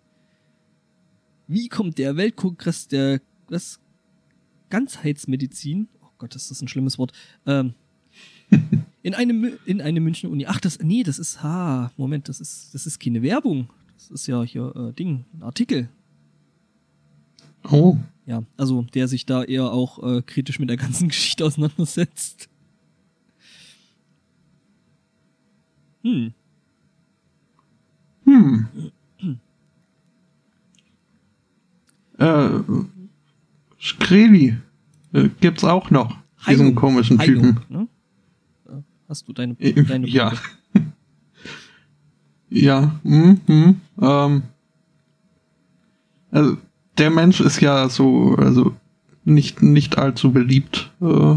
Wie kommt der Weltkongress der was? Ganzheitsmedizin? Oh Gott, ist das ein schlimmes Wort. Ähm, in eine in eine Münchner Uni. Ach, das nee, das ist ha, Moment, das ist das ist keine Werbung. Das ist ja hier äh, Ding, ein Artikel. Oh. Ja, also der sich da eher auch äh, kritisch mit der ganzen Geschichte auseinandersetzt. Hm. Hm. Äh, Skreli äh, gibt's auch noch. Diesen Heilung. komischen Heilung, Typen. ne? Ja, Hast du deine, Äh, deine ja. Ja, mhm, mhm, ähm, also der Mensch ist ja so, also nicht, nicht allzu beliebt, äh,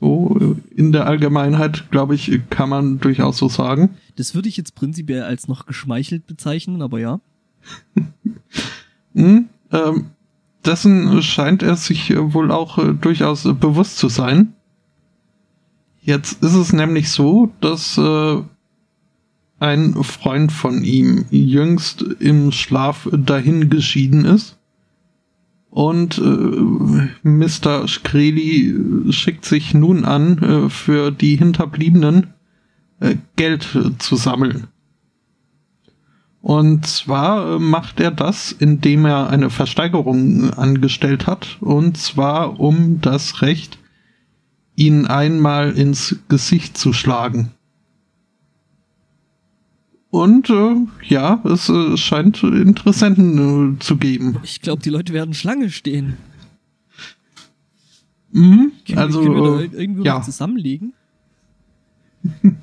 so äh, in der Allgemeinheit, glaube ich, kann man durchaus so sagen. Das würde ich jetzt prinzipiell als noch geschmeichelt bezeichnen, aber ja. Mhm, ähm, dessen scheint er sich äh, wohl auch äh, durchaus äh, bewusst zu sein. Jetzt ist es nämlich so, dass äh, ein Freund von ihm jüngst im Schlaf dahin geschieden ist. Und äh, Mr. Skreli äh, schickt sich nun an, äh, für die Hinterbliebenen äh, Geld äh, zu sammeln. Und zwar äh, macht er das, indem er eine Versteigerung angestellt hat. Und zwar um das Recht, ihn einmal ins Gesicht zu schlagen. Und äh, ja, es äh, scheint Interessenten äh, zu geben. Ich glaube, die Leute werden Schlange stehen. Mhm. Können, Also, können wir da äh, irgendwie ja. zusammenlegen?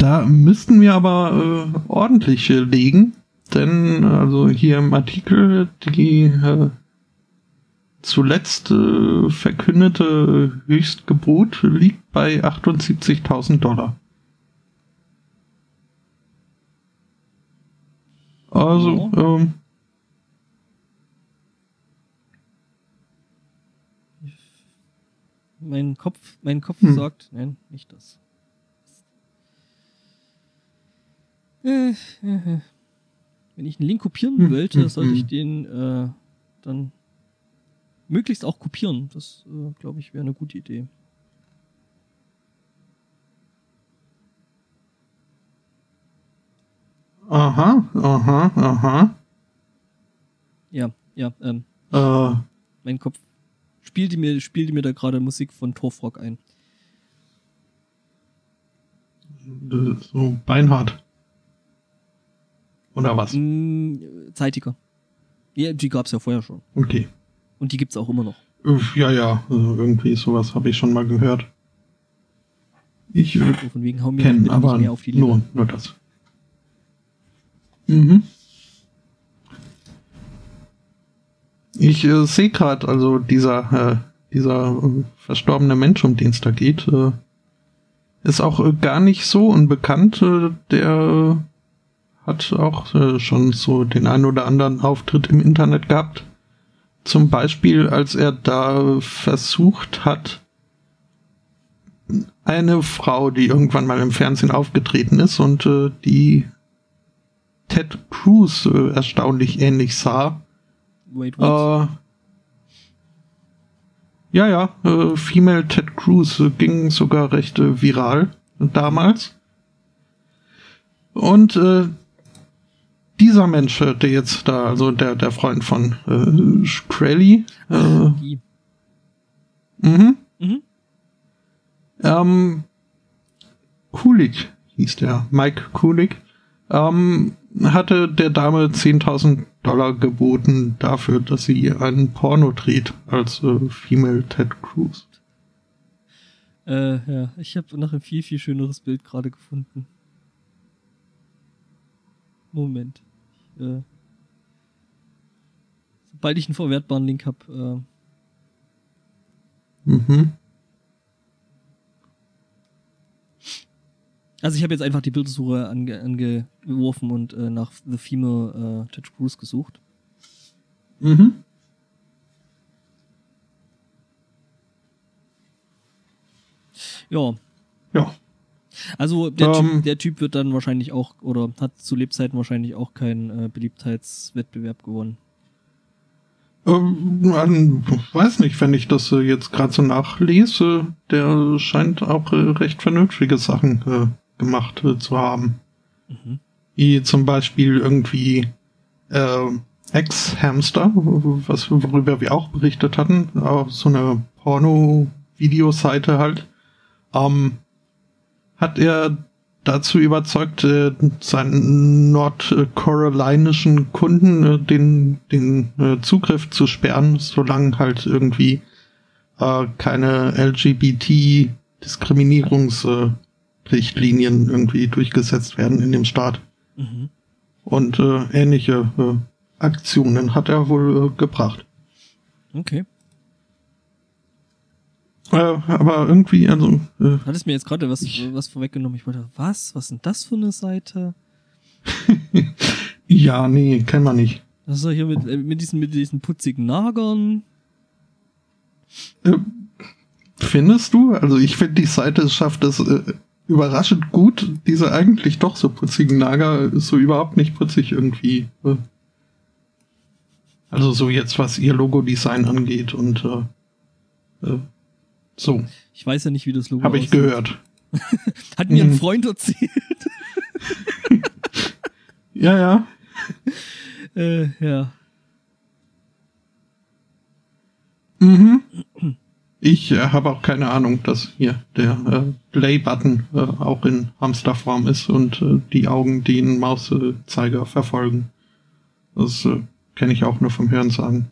Da müssten wir aber äh, ordentlich äh, legen, denn also hier im Artikel die äh, zuletzt äh, verkündete Höchstgebot liegt bei 78.000 Dollar. Also, ähm, Mein Kopf, mein Kopf Hm. sagt, nein, nicht das. Äh, äh, äh. Wenn ich einen Link kopieren Hm, wollte, hm, sollte ich hm. den äh, dann möglichst auch kopieren. Das, glaube ich, wäre eine gute Idee. Aha, aha, aha. Ja, ja, ähm, Äh, mein Kopf spielte mir, spielte mir da gerade Musik von Torfrock ein. so beinhart. Oder was? Mm, zeitiger. Ja, die gab's ja vorher schon. Okay. Und die gibt's auch immer noch. Ja, ja, also irgendwie sowas habe ich schon mal gehört. Ich äh, So von wegen, hau mir aber nicht mehr auf die Lippe. nur, nur das. Mhm. Ich äh, sehe gerade, also dieser, äh, dieser äh, verstorbene Mensch, um den es da geht, äh, ist auch äh, gar nicht so unbekannt. Äh, der hat auch schon so den ein oder anderen Auftritt im Internet gehabt. Zum Beispiel, als er da versucht hat, eine Frau, die irgendwann mal im Fernsehen aufgetreten ist und die Ted Cruz äh, erstaunlich ähnlich sah. Wait, what? Äh, ja, ja, äh, Female Ted Cruz äh, ging sogar recht äh, viral damals. Und äh, dieser Mensch, äh, der jetzt da, also der, der Freund von äh, Shkreli, äh, mhm, Mhm. Ähm, Kulik hieß der, Mike Kulik, ähm, hatte der Dame 10.000 Dollar geboten dafür, dass sie einen Porno dreht als äh, Female Ted Cruz. Äh, ja, ich habe noch ein viel, viel schöneres Bild gerade gefunden. Moment. Ich, äh, sobald ich einen verwertbaren Link habe, äh, Mhm. Also ich habe jetzt einfach die Bildersuche ange angeworfen und äh, nach The Female äh, Ted Cruz gesucht. Mhm. Ja, Ja. also der, Ähm. typ, der Typ wird dann wahrscheinlich auch, oder hat zu Lebzeiten wahrscheinlich auch keinen äh, Beliebtheitswettbewerb gewonnen. Ähm, weiß nicht, wenn ich das äh, jetzt gerade so nachlese, der scheint auch äh, recht vernünftige Sachen äh, gemacht äh, zu haben. Mhm. Wie zum Beispiel irgendwie äh, Ex-Hamster, was, worüber wir auch berichtet hatten, auf so eine Porno-Videoseite halt, ähm, hat er dazu überzeugt, äh, seinen nordcarolinischen Kunden äh, den, den äh, Zugriff zu sperren, solange halt irgendwie äh, keine LGBT-Diskriminierungsrichtlinien irgendwie durchgesetzt werden in dem Staat. Mhm. Und äh, ähnliche äh, Aktionen hat er wohl äh, gebracht. Okay. Äh, aber irgendwie, also, äh, Hat es mir jetzt gerade was, Ich- was vorweggenommen? Ich wollte, was? Was ist denn das für eine Seite? ja, nee, kennen wir nicht. Das ist doch hier mit, äh, mit, diesen, mit diesen putzigen Nagern. Äh, findest du? Also ich finde, die Seite schafft es äh, überraschend gut, diese eigentlich doch so putzigen Nager so überhaupt nicht putzig irgendwie. Äh, also so jetzt, was ihr Logo-Design angeht und äh, äh, so, Ich weiß ja nicht, wie das Logo habe ich aussieht. gehört. Hat mir ein Mhm. Freund erzählt. Ja, ja. äh, ja. Mhm. Ich äh, habe auch keine Ahnung, dass hier der äh, Play-Button äh, auch in Hamsterform ist und äh, die Augen den Mauszeiger verfolgen. Das äh, kenne ich auch nur vom Hörensagen.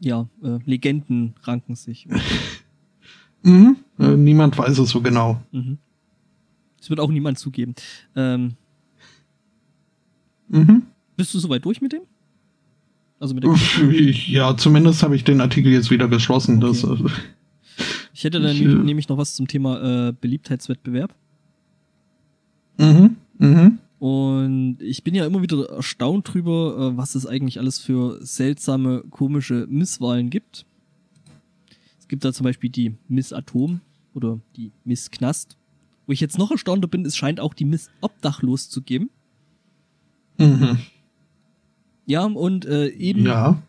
Ja, äh, Legenden ranken sich. Mhm. Äh, niemand weiß es so genau. Mhm. Das wird auch niemand zugeben. Ähm, Mhm. bist du soweit durch mit dem? Also mit der ja, zumindest habe ich den Artikel jetzt wieder geschlossen. Das, Okay. äh, Ich hätte dann Ich, ne- äh, nämlich noch was zum Thema äh, Beliebtheitswettbewerb. mhm. Mhm. Und ich bin ja immer wieder erstaunt drüber, äh, was es eigentlich alles für seltsame, komische Misswahlen gibt. Es gibt da zum Beispiel die Miss Atom oder die Miss Knast. Wo ich jetzt noch erstaunter bin, es scheint auch die Miss Obdachlos zu geben. Mhm. Ja, und äh, eben. Ja.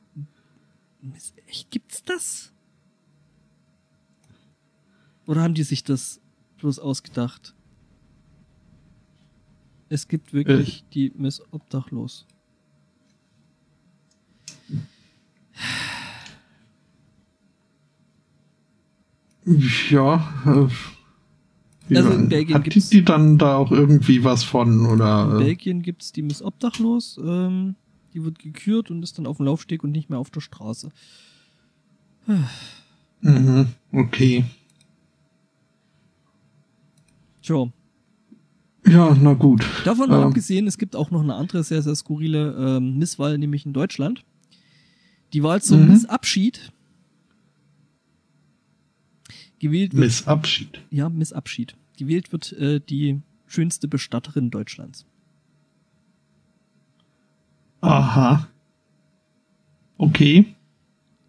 Echt, gibt's das? Oder haben die sich das bloß ausgedacht? Es gibt wirklich die Miss Obdachlos. Ja. Äh, ja. Also in Belgien Hat die, gibt's- die dann da auch irgendwie was von? Oder? In äh, Belgien gibt's die Miss Obdachlos. Ähm, die wird gekürt und ist dann auf dem Laufsteg und nicht mehr auf der Straße. Mhm, okay. Tja. Ja, na gut. Davon Ähm. abgesehen, es gibt auch noch eine andere sehr, sehr skurrile ähm, Misswahl, nämlich in Deutschland. Die Wahl zum Mhm. Missabschied. Gewählt wird, Missabschied. ja, Missabschied. Gewählt wird äh, die schönste Bestatterin Deutschlands. Aha. Okay.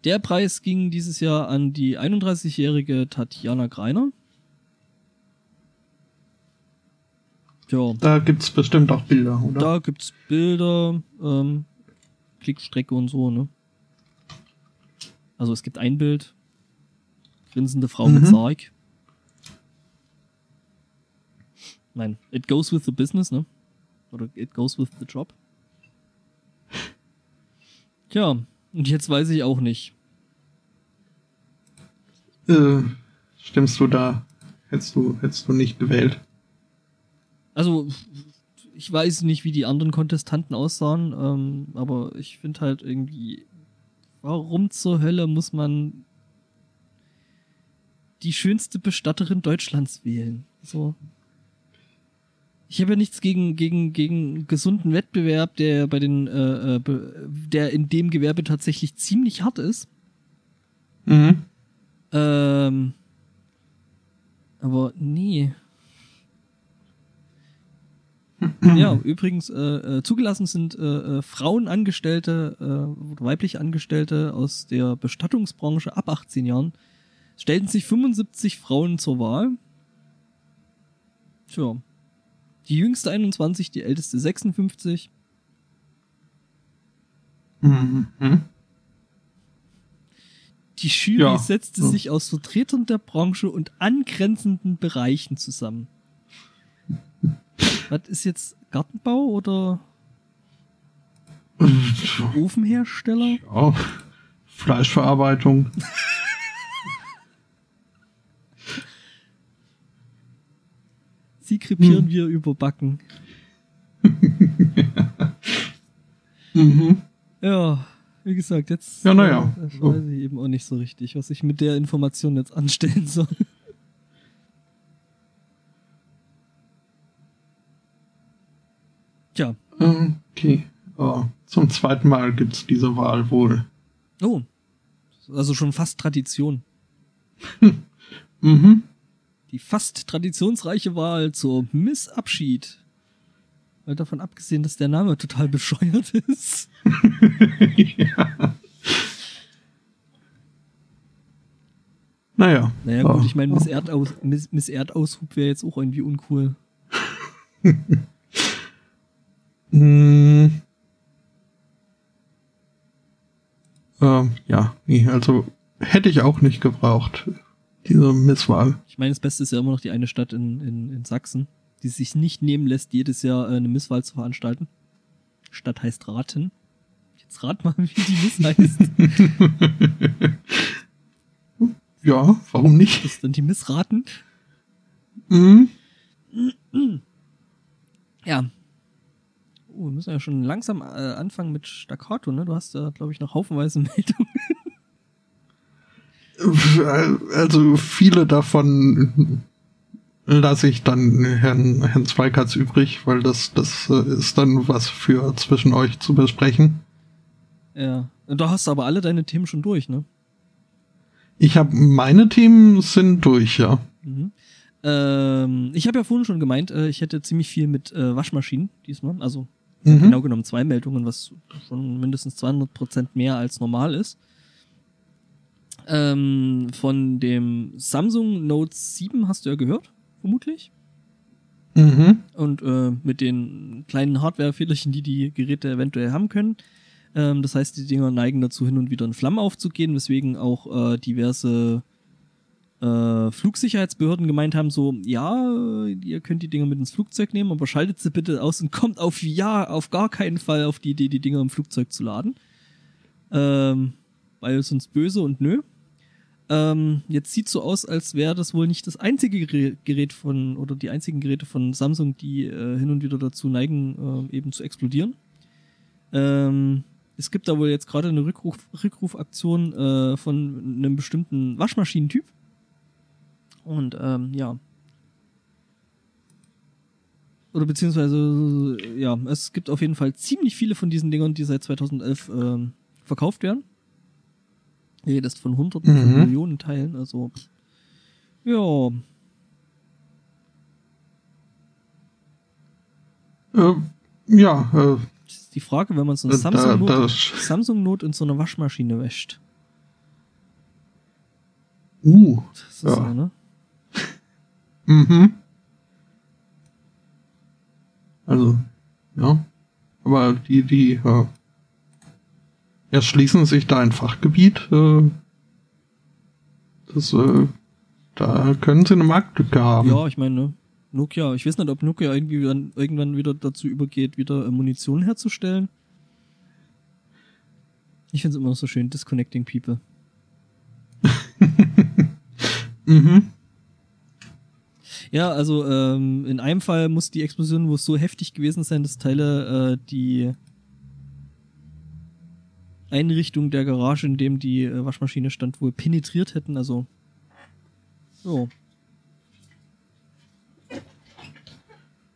Der Preis ging dieses Jahr an die 31-jährige Tatjana Greiner. Tja, Da gibt's bestimmt auch Bilder, oder? da gibt's Bilder, ähm, Klickstrecke und so, ne? Also es gibt ein Bild. Grinsende Frau mit Mhm. Sarg. Nein, it goes with the business, ne? Oder it goes with the job. Tja, und jetzt weiß ich auch nicht. Äh, stimmst du da? Hättest du, hättest du nicht gewählt? Also, ich weiß nicht, wie die anderen Kontestanten aussahen, ähm, aber ich finde halt irgendwie, warum zur Hölle muss man die schönste Bestatterin Deutschlands wählen? So. Ich habe ja nichts gegen, gegen, gegen gesunden Wettbewerb, der bei den, äh, äh, der in dem Gewerbe tatsächlich ziemlich hart ist. Mhm. Ähm, aber nee. ja, übrigens, äh, äh, zugelassen sind äh, äh, Frauenangestellte, äh, oder weibliche Angestellte aus der Bestattungsbranche ab 18 Jahren. Es stellten sich 75 Frauen zur Wahl. Tja. Die jüngste 21, die älteste 56. Mhm. Die Jury Ja. setzte Ja. sich aus Vertretern der Branche und angrenzenden Bereichen zusammen. Was ist jetzt Gartenbau oder Ofenhersteller? Ja, Fleischverarbeitung. Sie krepieren Hm. wir überbacken. Mhm. Ja, wie gesagt, jetzt Ja, ja. äh, weiß ich eben auch nicht so richtig, was ich mit der Information jetzt anstellen soll. Tja, Okay. Oh, zum zweiten Mal gibt's diese Wahl wohl. oh. Also schon fast Tradition. Mhm. Die fast traditionsreiche Wahl zur Missabschied. Mal davon abgesehen, dass der Name total bescheuert ist. ja. Naja. Naja, ja. gut, ich meine, Miss, Erdaus Miss, Miss Erdaushub wäre jetzt auch irgendwie uncool. Mm. Ähm, ja, nee, also hätte ich auch nicht gebraucht, diese Misswahl. Ich meine, das Beste ist ja immer noch die eine Stadt in, in, in Sachsen, die sich nicht nehmen lässt, jedes Jahr äh, eine Misswahl zu veranstalten. Stadt heißt Raten. Jetzt rat mal, wie die Miss heißt. ja, warum nicht? Das ist dann die Missraten. Mhm. Ja. Oh, wir müssen ja schon langsam äh, anfangen mit Staccato, ne? Du hast ja, glaube ich, noch haufenweise Meldungen. Also viele davon lasse ich dann Herrn, Herrn Zweikatz übrig, weil das, das äh, ist dann was für zwischen euch zu besprechen. Ja. Da hast du aber alle deine Themen schon durch, ne? Ich habe meine Themen sind durch, ja. Mhm. Ähm, ich habe ja vorhin schon gemeint, äh, ich hätte ziemlich viel mit äh, Waschmaschinen diesmal. Also Mhm. genau genommen zwei Meldungen, was schon mindestens 200% mehr als normal ist. Ähm, von dem Samsung Note 7 hast du ja gehört, vermutlich. Mhm. Und äh, mit den kleinen Hardware-Fehlerchen, die die Geräte eventuell haben können. Ähm, das heißt, die Dinger neigen dazu, hin und wieder in Flammen aufzugehen, weswegen auch äh, diverse äh, Flugsicherheitsbehörden gemeint haben, so, ja, ihr könnt die Dinger mit ins Flugzeug nehmen, aber schaltet sie bitte aus und kommt auf ja, auf gar keinen Fall auf die Idee, die Dinger im Flugzeug zu laden. Ähm, weil sonst böse und nö. Ähm, jetzt sieht so aus, als wäre das wohl nicht das einzige Gerä- Gerät von oder die einzigen Geräte von Samsung, die äh, hin und wieder dazu neigen, äh, eben zu explodieren. Ähm, es gibt da wohl jetzt gerade eine Rückruf, Rückrufaktion äh, von einem bestimmten Waschmaschinentyp. Und ähm, ja. Oder beziehungsweise, ja, es gibt auf jeden Fall ziemlich viele von diesen Dingern, die seit 2011 ähm, verkauft werden. Redest von hunderten von Mhm. Millionen Teilen, also ja, Äh, ja, äh, das ist die Frage, wenn man so eine da, Samsung Note, da, Samsung in so einer Waschmaschine wäscht. uh, Das ist Ja. so, ne? mhm. Also, ja. Aber die, die, äh, erschließen sich da ein Fachgebiet, äh, das, äh, da können sie eine Marktlücke haben. Ja, ich meine, ne? Nokia, ich weiß nicht, ob Nokia irgendwie dann irgendwann wieder dazu übergeht, wieder äh, Munition herzustellen. Ich finde es immer noch so schön, disconnecting people. Mhm. Ja, also ähm, in einem Fall muss die Explosion wohl so heftig gewesen sein, dass Teile äh, die Einrichtung der Garage, in dem die äh, Waschmaschine stand, wohl penetriert hätten. Also so.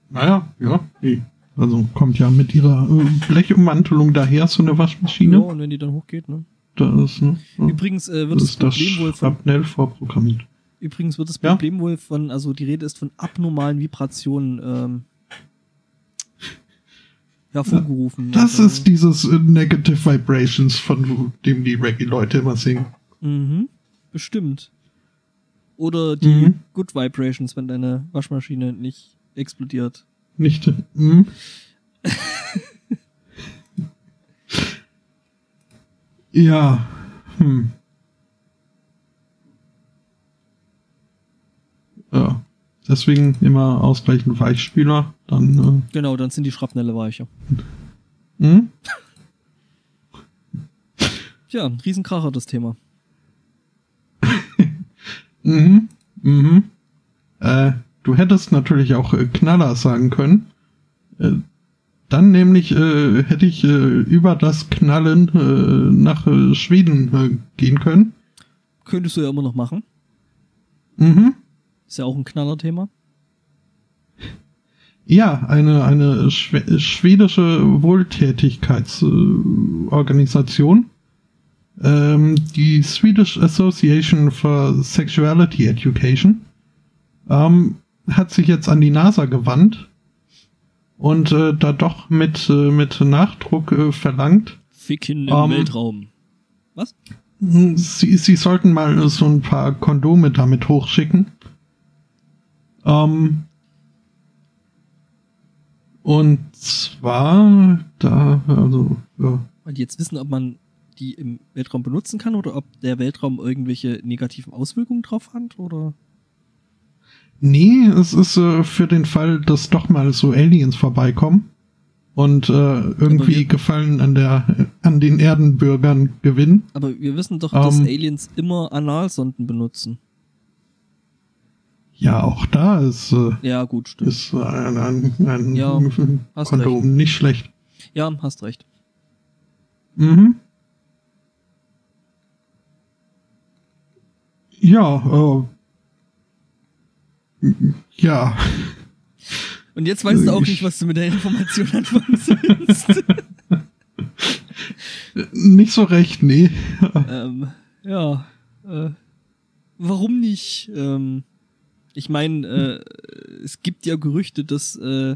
Naja, ja. Nee. Also kommt ja mit ihrer äh, Blechummantelung daher so eine Ja, Waschmaschine. und wenn die dann hochgeht, ne? Das, ne, ja. Übrigens äh, wird das das, ist Problem wohl von Schrapnell vorprogrammiert. Übrigens wird das Ja. Problem wohl von, also die Rede ist von abnormalen Vibrationen ähm, hervorgerufen. Das also, ist dieses äh, Negative Vibrations, von dem die Reggae-Leute immer singen. Mhm, bestimmt. Oder die Mhm. Good Vibrations, wenn deine Waschmaschine nicht explodiert. Nicht. Hm? ja. Hm. Ja. Deswegen immer ausreichend Weichspüler. Dann. Genau, dann sind die Schrapnelle weicher. Äh, hm? Tja, ein Riesenkracher das Thema. Mhm. Mhm. Äh, du hättest natürlich auch äh, Knaller sagen können. Äh, dann nämlich äh, hätte ich äh, über das Knallen äh, nach äh, Schweden äh, gehen können. Könntest du ja immer noch machen. Mhm. Ist ja auch ein Knallerthema. Ja, eine, eine schwe schwedische Wohltätigkeitsorganisation, äh, Organisation, ähm, die Swedish Association for Sexuality Education, ähm, hat sich jetzt an die NASA gewandt und äh, da doch mit, äh, mit Nachdruck äh, verlangt, Ficken im Ähm, Weltraum. Was? Sie, sie sollten mal so ein paar Kondome damit hochschicken. Ähm, und zwar da, also, ja, die jetzt wissen, ob man die im Weltraum benutzen kann oder ob der Weltraum irgendwelche negativen Auswirkungen drauf hat oder? nee, es ist äh, für den Fall, dass doch mal so Aliens vorbeikommen und äh, irgendwie Gefallen an der an den Erdenbürgern gewinnen. Aber wir wissen doch, dass Ähm. Aliens immer Analsonden benutzen. Ja, auch da ist, äh, Ja, gut, stimmt. ist ein, ein, ein Ja, hast Kondom nicht schlecht. Ja, hast recht. Mhm. Ja, äh, ja, Und jetzt weißt du auch Ich- nicht, was du mit der Information anfangen sollst. nicht so recht, nee. ähm, ja, äh, warum nicht? Ähm, ich meine, äh, es gibt ja Gerüchte, dass äh,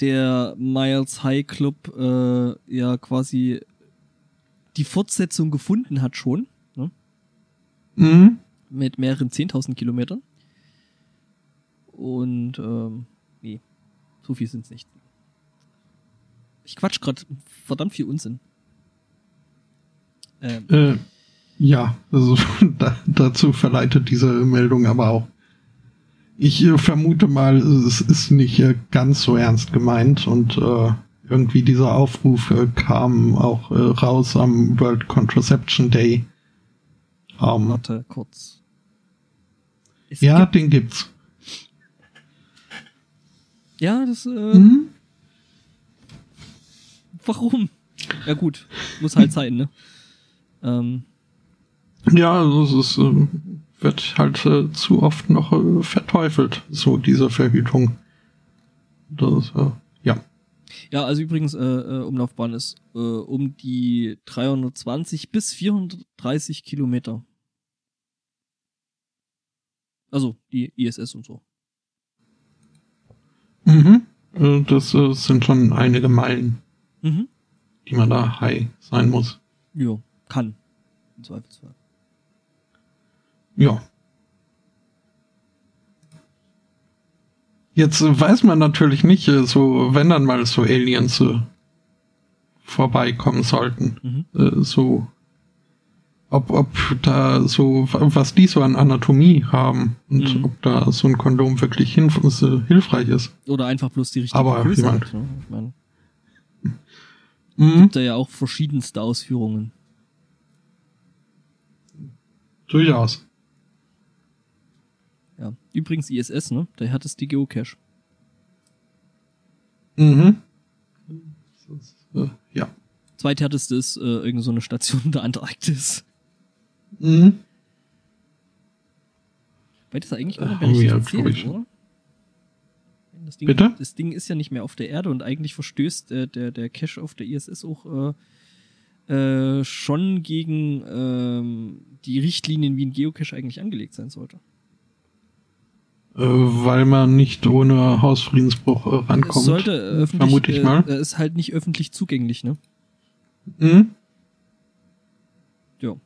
der Miles High Club äh, ja quasi die Fortsetzung gefunden hat schon, ne? Mhm. mit mehreren 10.000 Kilometern. Und ähm, nee, so viel sind's nicht. Ich quatsch grad verdammt viel Unsinn. Ähm, Äh, ja, also da, dazu verleitet diese Meldung aber auch. Ich äh, vermute mal, es ist nicht äh, ganz so ernst gemeint und äh, irgendwie dieser Aufruf äh, kam auch äh, raus am World Contraception Day. Ähm, Warte kurz. Es ja, gibt, den gibt's. ja, das, äh, Mhm. warum? Ja gut, muss halt sein, ne? Ähm, Ja, es ist, äh, wird halt äh, zu oft noch äh, verteufelt, so diese Verhütung. Das, äh, ja. ja, also übrigens, äh, äh, Umlaufbahn ist äh, um die 320 bis 430 Kilometer. Also die ISS und so. Mhm. Äh, Das äh, sind schon einige Meilen, Mhm. die man da high sein muss. Ja, kann. Im Zweifelsfall. Ja. Jetzt äh, weiß man natürlich nicht, äh, so wenn dann mal so Aliens äh, vorbeikommen sollten, Mhm. äh, so ob, ob da so, was die so an Anatomie haben und Mhm. ob da so ein Kondom wirklich so hilfreich ist. Oder einfach bloß die richtige Aber Größe jemand- hat, ne? Ich meine, Mhm. gibt da ja auch verschiedenste Ausführungen. Durchaus. Ja. Übrigens ISS, ne? Der härteste Geocache. Mhm. Das ist, äh, ja. Zweithärteste ist äh, irgend so eine Station in der Antarktis. Mhm. Weil das eigentlich gar Äh, nicht erzählt, glaub ich, oder? Das Ding, Bitte? Das Ding ist ja nicht mehr auf der Erde und eigentlich verstößt der, der, der Cache auf der ISS auch äh, äh, schon gegen ähm, die Richtlinien, wie ein Geocache eigentlich angelegt sein sollte. Äh, weil man nicht ohne Hausfriedensbruch äh, Es rankommt. sollte äh, öffentlich, vermute ich mal. äh, ist halt nicht öffentlich zugänglich, ne? Mhm. Ja.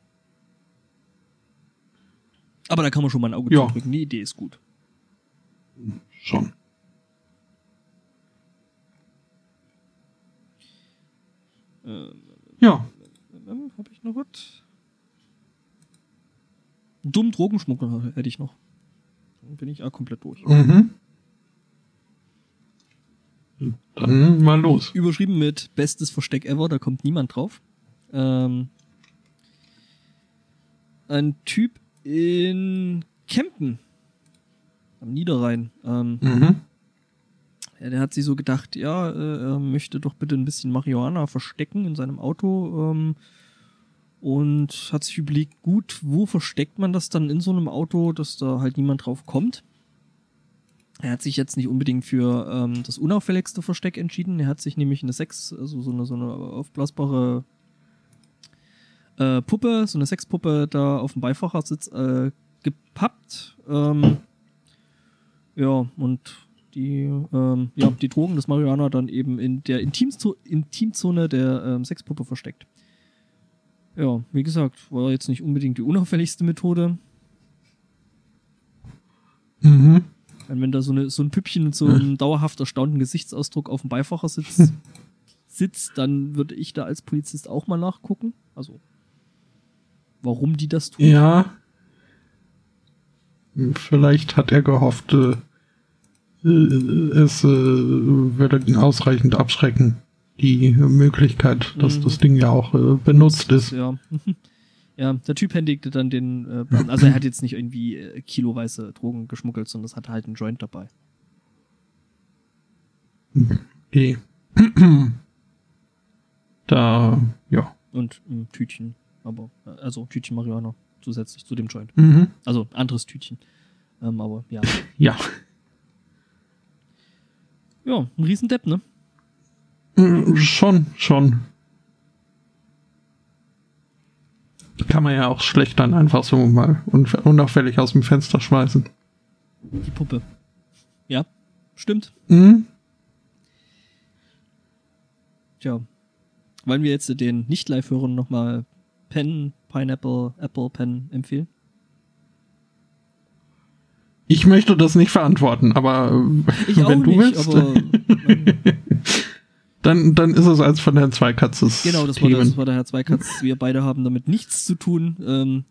Aber da kann man schon mal ein Auge Ja. drücken. Die Idee ist gut. Schon. Ähm, Ja. hab ich noch was? Dumm Drogenschmuggler hätte ich noch. Bin ich auch komplett durch. Mhm. Dann mal los. Überschrieben mit Bestes Versteck ever, da kommt niemand drauf. Ähm, ein Typ in Kempen am Niederrhein. Ähm, Mhm. ja, der hat sich so gedacht, ja, äh, er möchte doch bitte ein bisschen Marihuana verstecken in seinem Auto. Ähm, und hat sich überlegt, gut, wo versteckt man das dann in so einem Auto, dass da halt niemand drauf kommt? Er hat sich jetzt nicht unbedingt für ähm, das unauffälligste Versteck entschieden. Er hat sich nämlich eine Sex, also so eine, so eine aufblasbare äh, Puppe, so eine Sexpuppe da auf dem Beifahrersitz äh, gepappt. Ähm, ja, und die, ähm, ja, die Drogen des Marihuana dann eben in der Intimzo Intimzone der ähm, Sexpuppe versteckt. Ja, wie gesagt, war jetzt nicht unbedingt die unauffälligste Methode. Mhm. Wenn, wenn da so, eine, so ein Püppchen mit so einem dauerhaft erstaunten Gesichtsausdruck auf dem Beifahrersitz sitzt, dann würde ich da als Polizist auch mal nachgucken. Also, warum die das tun. Ja. Vielleicht hat er gehofft, äh, äh, es äh, würde ihn ausreichend abschrecken. Die Möglichkeit, dass Mhm. das Ding ja auch äh, benutzt ist. Ja. ja, der Typ händigte dann den, äh, also er hat jetzt nicht irgendwie äh, kiloweise Drogen geschmuggelt, sondern es hatte halt einen Joint dabei. Okay. Da, ja. Und ein Tütchen, aber, äh, also Tütchen Marihuana zusätzlich zu dem Joint. Mhm. Also anderes Tütchen. Ähm, aber ja. Ja. Ja, ein Riesendepp, ne? Äh, Schon, schon. Kann man ja auch schlecht dann einfach so mal unauffällig aus dem Fenster schmeißen. Die Puppe. Ja, stimmt. Mhm. Tja. Wollen wir jetzt den Nicht-Live-Hörern nochmal Pen, Pineapple, Apple Pen empfehlen? Ich möchte das nicht verantworten, aber Ich wenn du nicht, willst, dann, dann ist es als von der Zweikatzes. genau, das war, der, das war der Herr Zweikatz. Wir beide haben damit nichts zu tun. Ähm,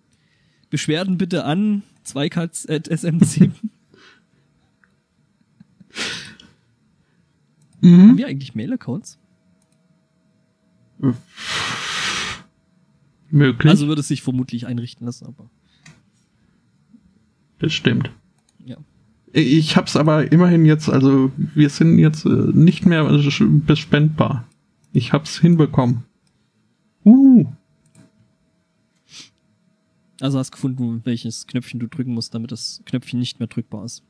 Beschwerden bitte an zweikatz.sm7. Haben Mhm. wir eigentlich Mail-Accounts? Möglich, Also würde es sich vermutlich einrichten lassen, aber bestimmt. Ich hab's aber immerhin jetzt, also wir sind jetzt äh, nicht mehr bespendbar. Ich hab's hinbekommen. Uh, Also hast gefunden, welches Knöpfchen du drücken musst, damit das Knöpfchen nicht mehr drückbar ist.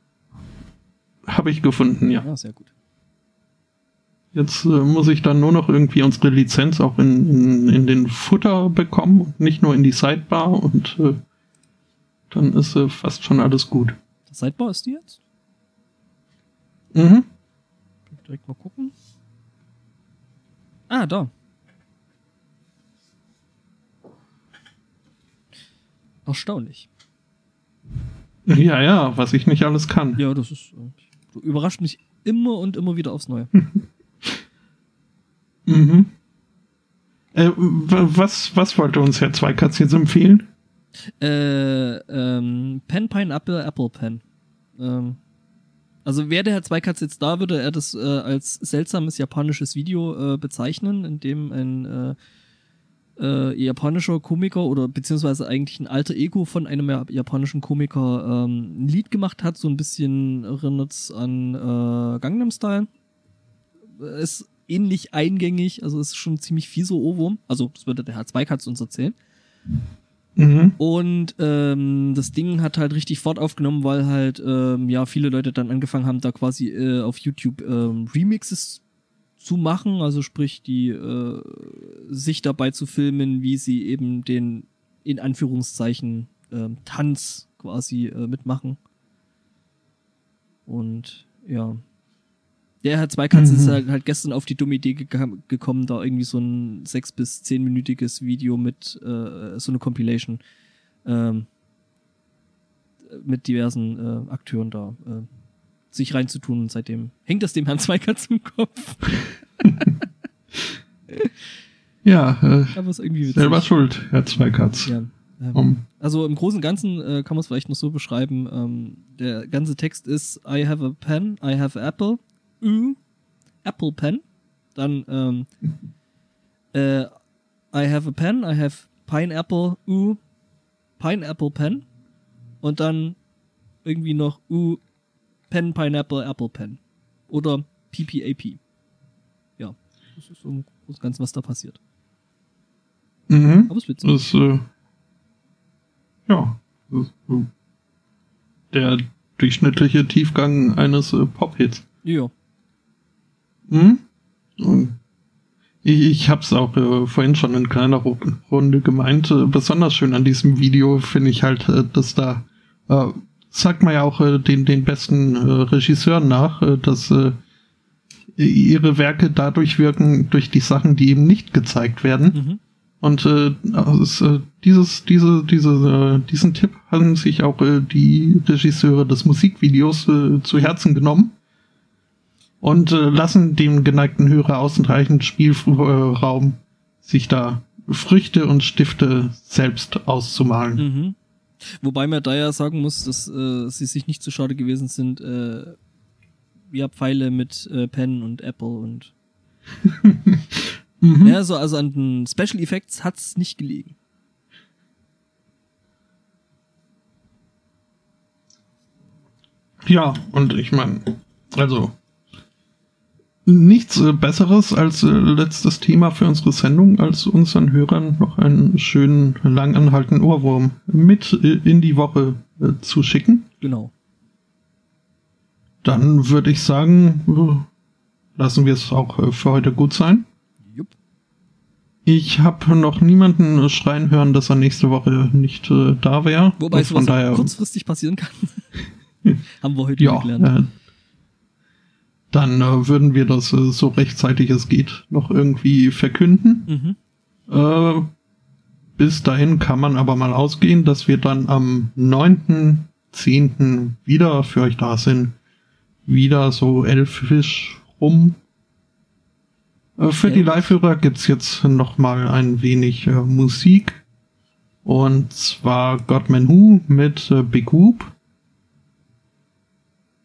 habe ich gefunden, ja. Ja, sehr gut. Jetzt äh, muss ich dann nur noch irgendwie unsere Lizenz auch in, in, in den Futter bekommen nicht nur in die Sidebar und äh, dann ist äh, fast schon alles gut. Sidebar ist die jetzt? Mhm. Direkt mal gucken. Ah, da. Erstaunlich. Ja, ja, was ich nicht alles kann. Ja, das ist. äh, Du überrascht mich immer und immer wieder aufs Neue. Mhm. Äh, was, was wollte uns Herr Zweikatz jetzt empfehlen? Äh, ähm, Pen, Pineapple, Apple Pen. Ähm, also wäre der Herr Zweikatz jetzt da, würde er das äh, als seltsames japanisches Video äh, bezeichnen, in dem ein äh, äh, japanischer Komiker oder beziehungsweise eigentlich ein alter Ego von einem ja- japanischen Komiker ähm, ein Lied gemacht hat, so ein bisschen erinnert's an äh, Gangnam Style. Ist ähnlich eingängig, also ist schon ziemlich fieser Ohrwurm. Also das würde der Herr Zweikatz uns erzählen. Mhm. Und ähm, das Ding hat halt richtig Fahrt aufgenommen, weil halt ähm, ja viele Leute dann angefangen haben, da quasi äh, auf YouTube ähm, Remixes zu machen, also sprich die äh, sich dabei zu filmen, wie sie eben den in Anführungszeichen ähm, Tanz quasi äh, mitmachen. Und ja. Der Herr Zweikatz Mhm. ist halt, halt gestern auf die dumme Idee geka- gekommen, da irgendwie so ein sechs- bis zehnminütiges Video mit äh, so eine Compilation ähm, mit diversen äh, Akteuren da äh, sich reinzutun und seitdem hängt das dem Herrn Zweikatz im Kopf. Ja, äh, Aber ist irgendwie witzig. selber schuld, Herr Zweikatz. Ja. Ähm, Um, Also im Großen und Ganzen äh, kann man es vielleicht noch so beschreiben. Ähm, der ganze Text ist I have a pen, I have apple, ü, Apple pen. Dann ähm, äh, I have a pen, I have pineapple, ü, pineapple pen. Und dann irgendwie noch ü, pen, pineapple, apple pen. Oder PPAP. Ja, das ist so im Großen Ganzen, was da passiert. mhm. Aber es ist witzig. Das, äh, ja, das, äh, der durchschnittliche Tiefgang eines äh, Pop-Hits. Ja. Und ich, ich habe es auch äh, vorhin schon in kleiner Ru- Runde gemeint. Äh, besonders schön an diesem Video finde ich halt, äh, dass da äh, sagt man ja auch äh, den den besten Regisseuren nach, dass ihre Werke dadurch wirken durch die Sachen, die eben nicht gezeigt werden. Mhm. Und äh, äh, dieses, diese, diese, äh, diesen Tipp haben sich auch die Regisseure des Musikvideos zu Herzen genommen und äh, lassen dem geneigten Hörer ausreichend Spielraum, sich da Früchte und Stifte selbst auszumalen. Mhm. Wobei man da ja sagen muss, dass äh, sie sich nicht zu schade gewesen sind, äh, ja, Pfeile mit äh, Pen und Apple und Mhm. ja, so also an den Special Effects hat's nicht gelegen. Ja, und ich meine, also nichts äh, Besseres als äh, letztes Thema für unsere Sendung, als unseren Hörern noch einen schönen, langanhaltenden Ohrwurm mit äh, in die Woche zu schicken. Genau. Dann würde ich sagen, lassen wir es auch für heute gut sein. Jupp. Ich habe noch niemanden schreien hören, dass er nächste Woche nicht äh, da wäre. Wobei sowas auch kurzfristig passieren kann. Haben wir heute ja, gelernt. äh, dann äh, würden wir das äh, so rechtzeitig es geht noch irgendwie verkünden. Mhm. Äh, bis dahin kann man aber mal ausgehen, dass wir dann am 9.10. wieder für euch da sind. Wieder so elfisch rum. Äh, für die. Live-Hörer gibt's jetzt noch mal ein wenig äh, Musik. Und zwar Godman Who mit äh, Big Whoop.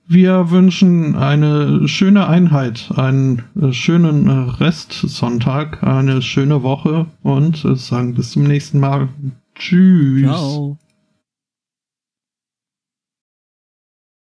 Wir wünschen eine schöne Einheit, einen äh, schönen äh, Restsonntag, eine schöne Woche und äh, sagen bis zum nächsten Mal. Tschüss. Ciao.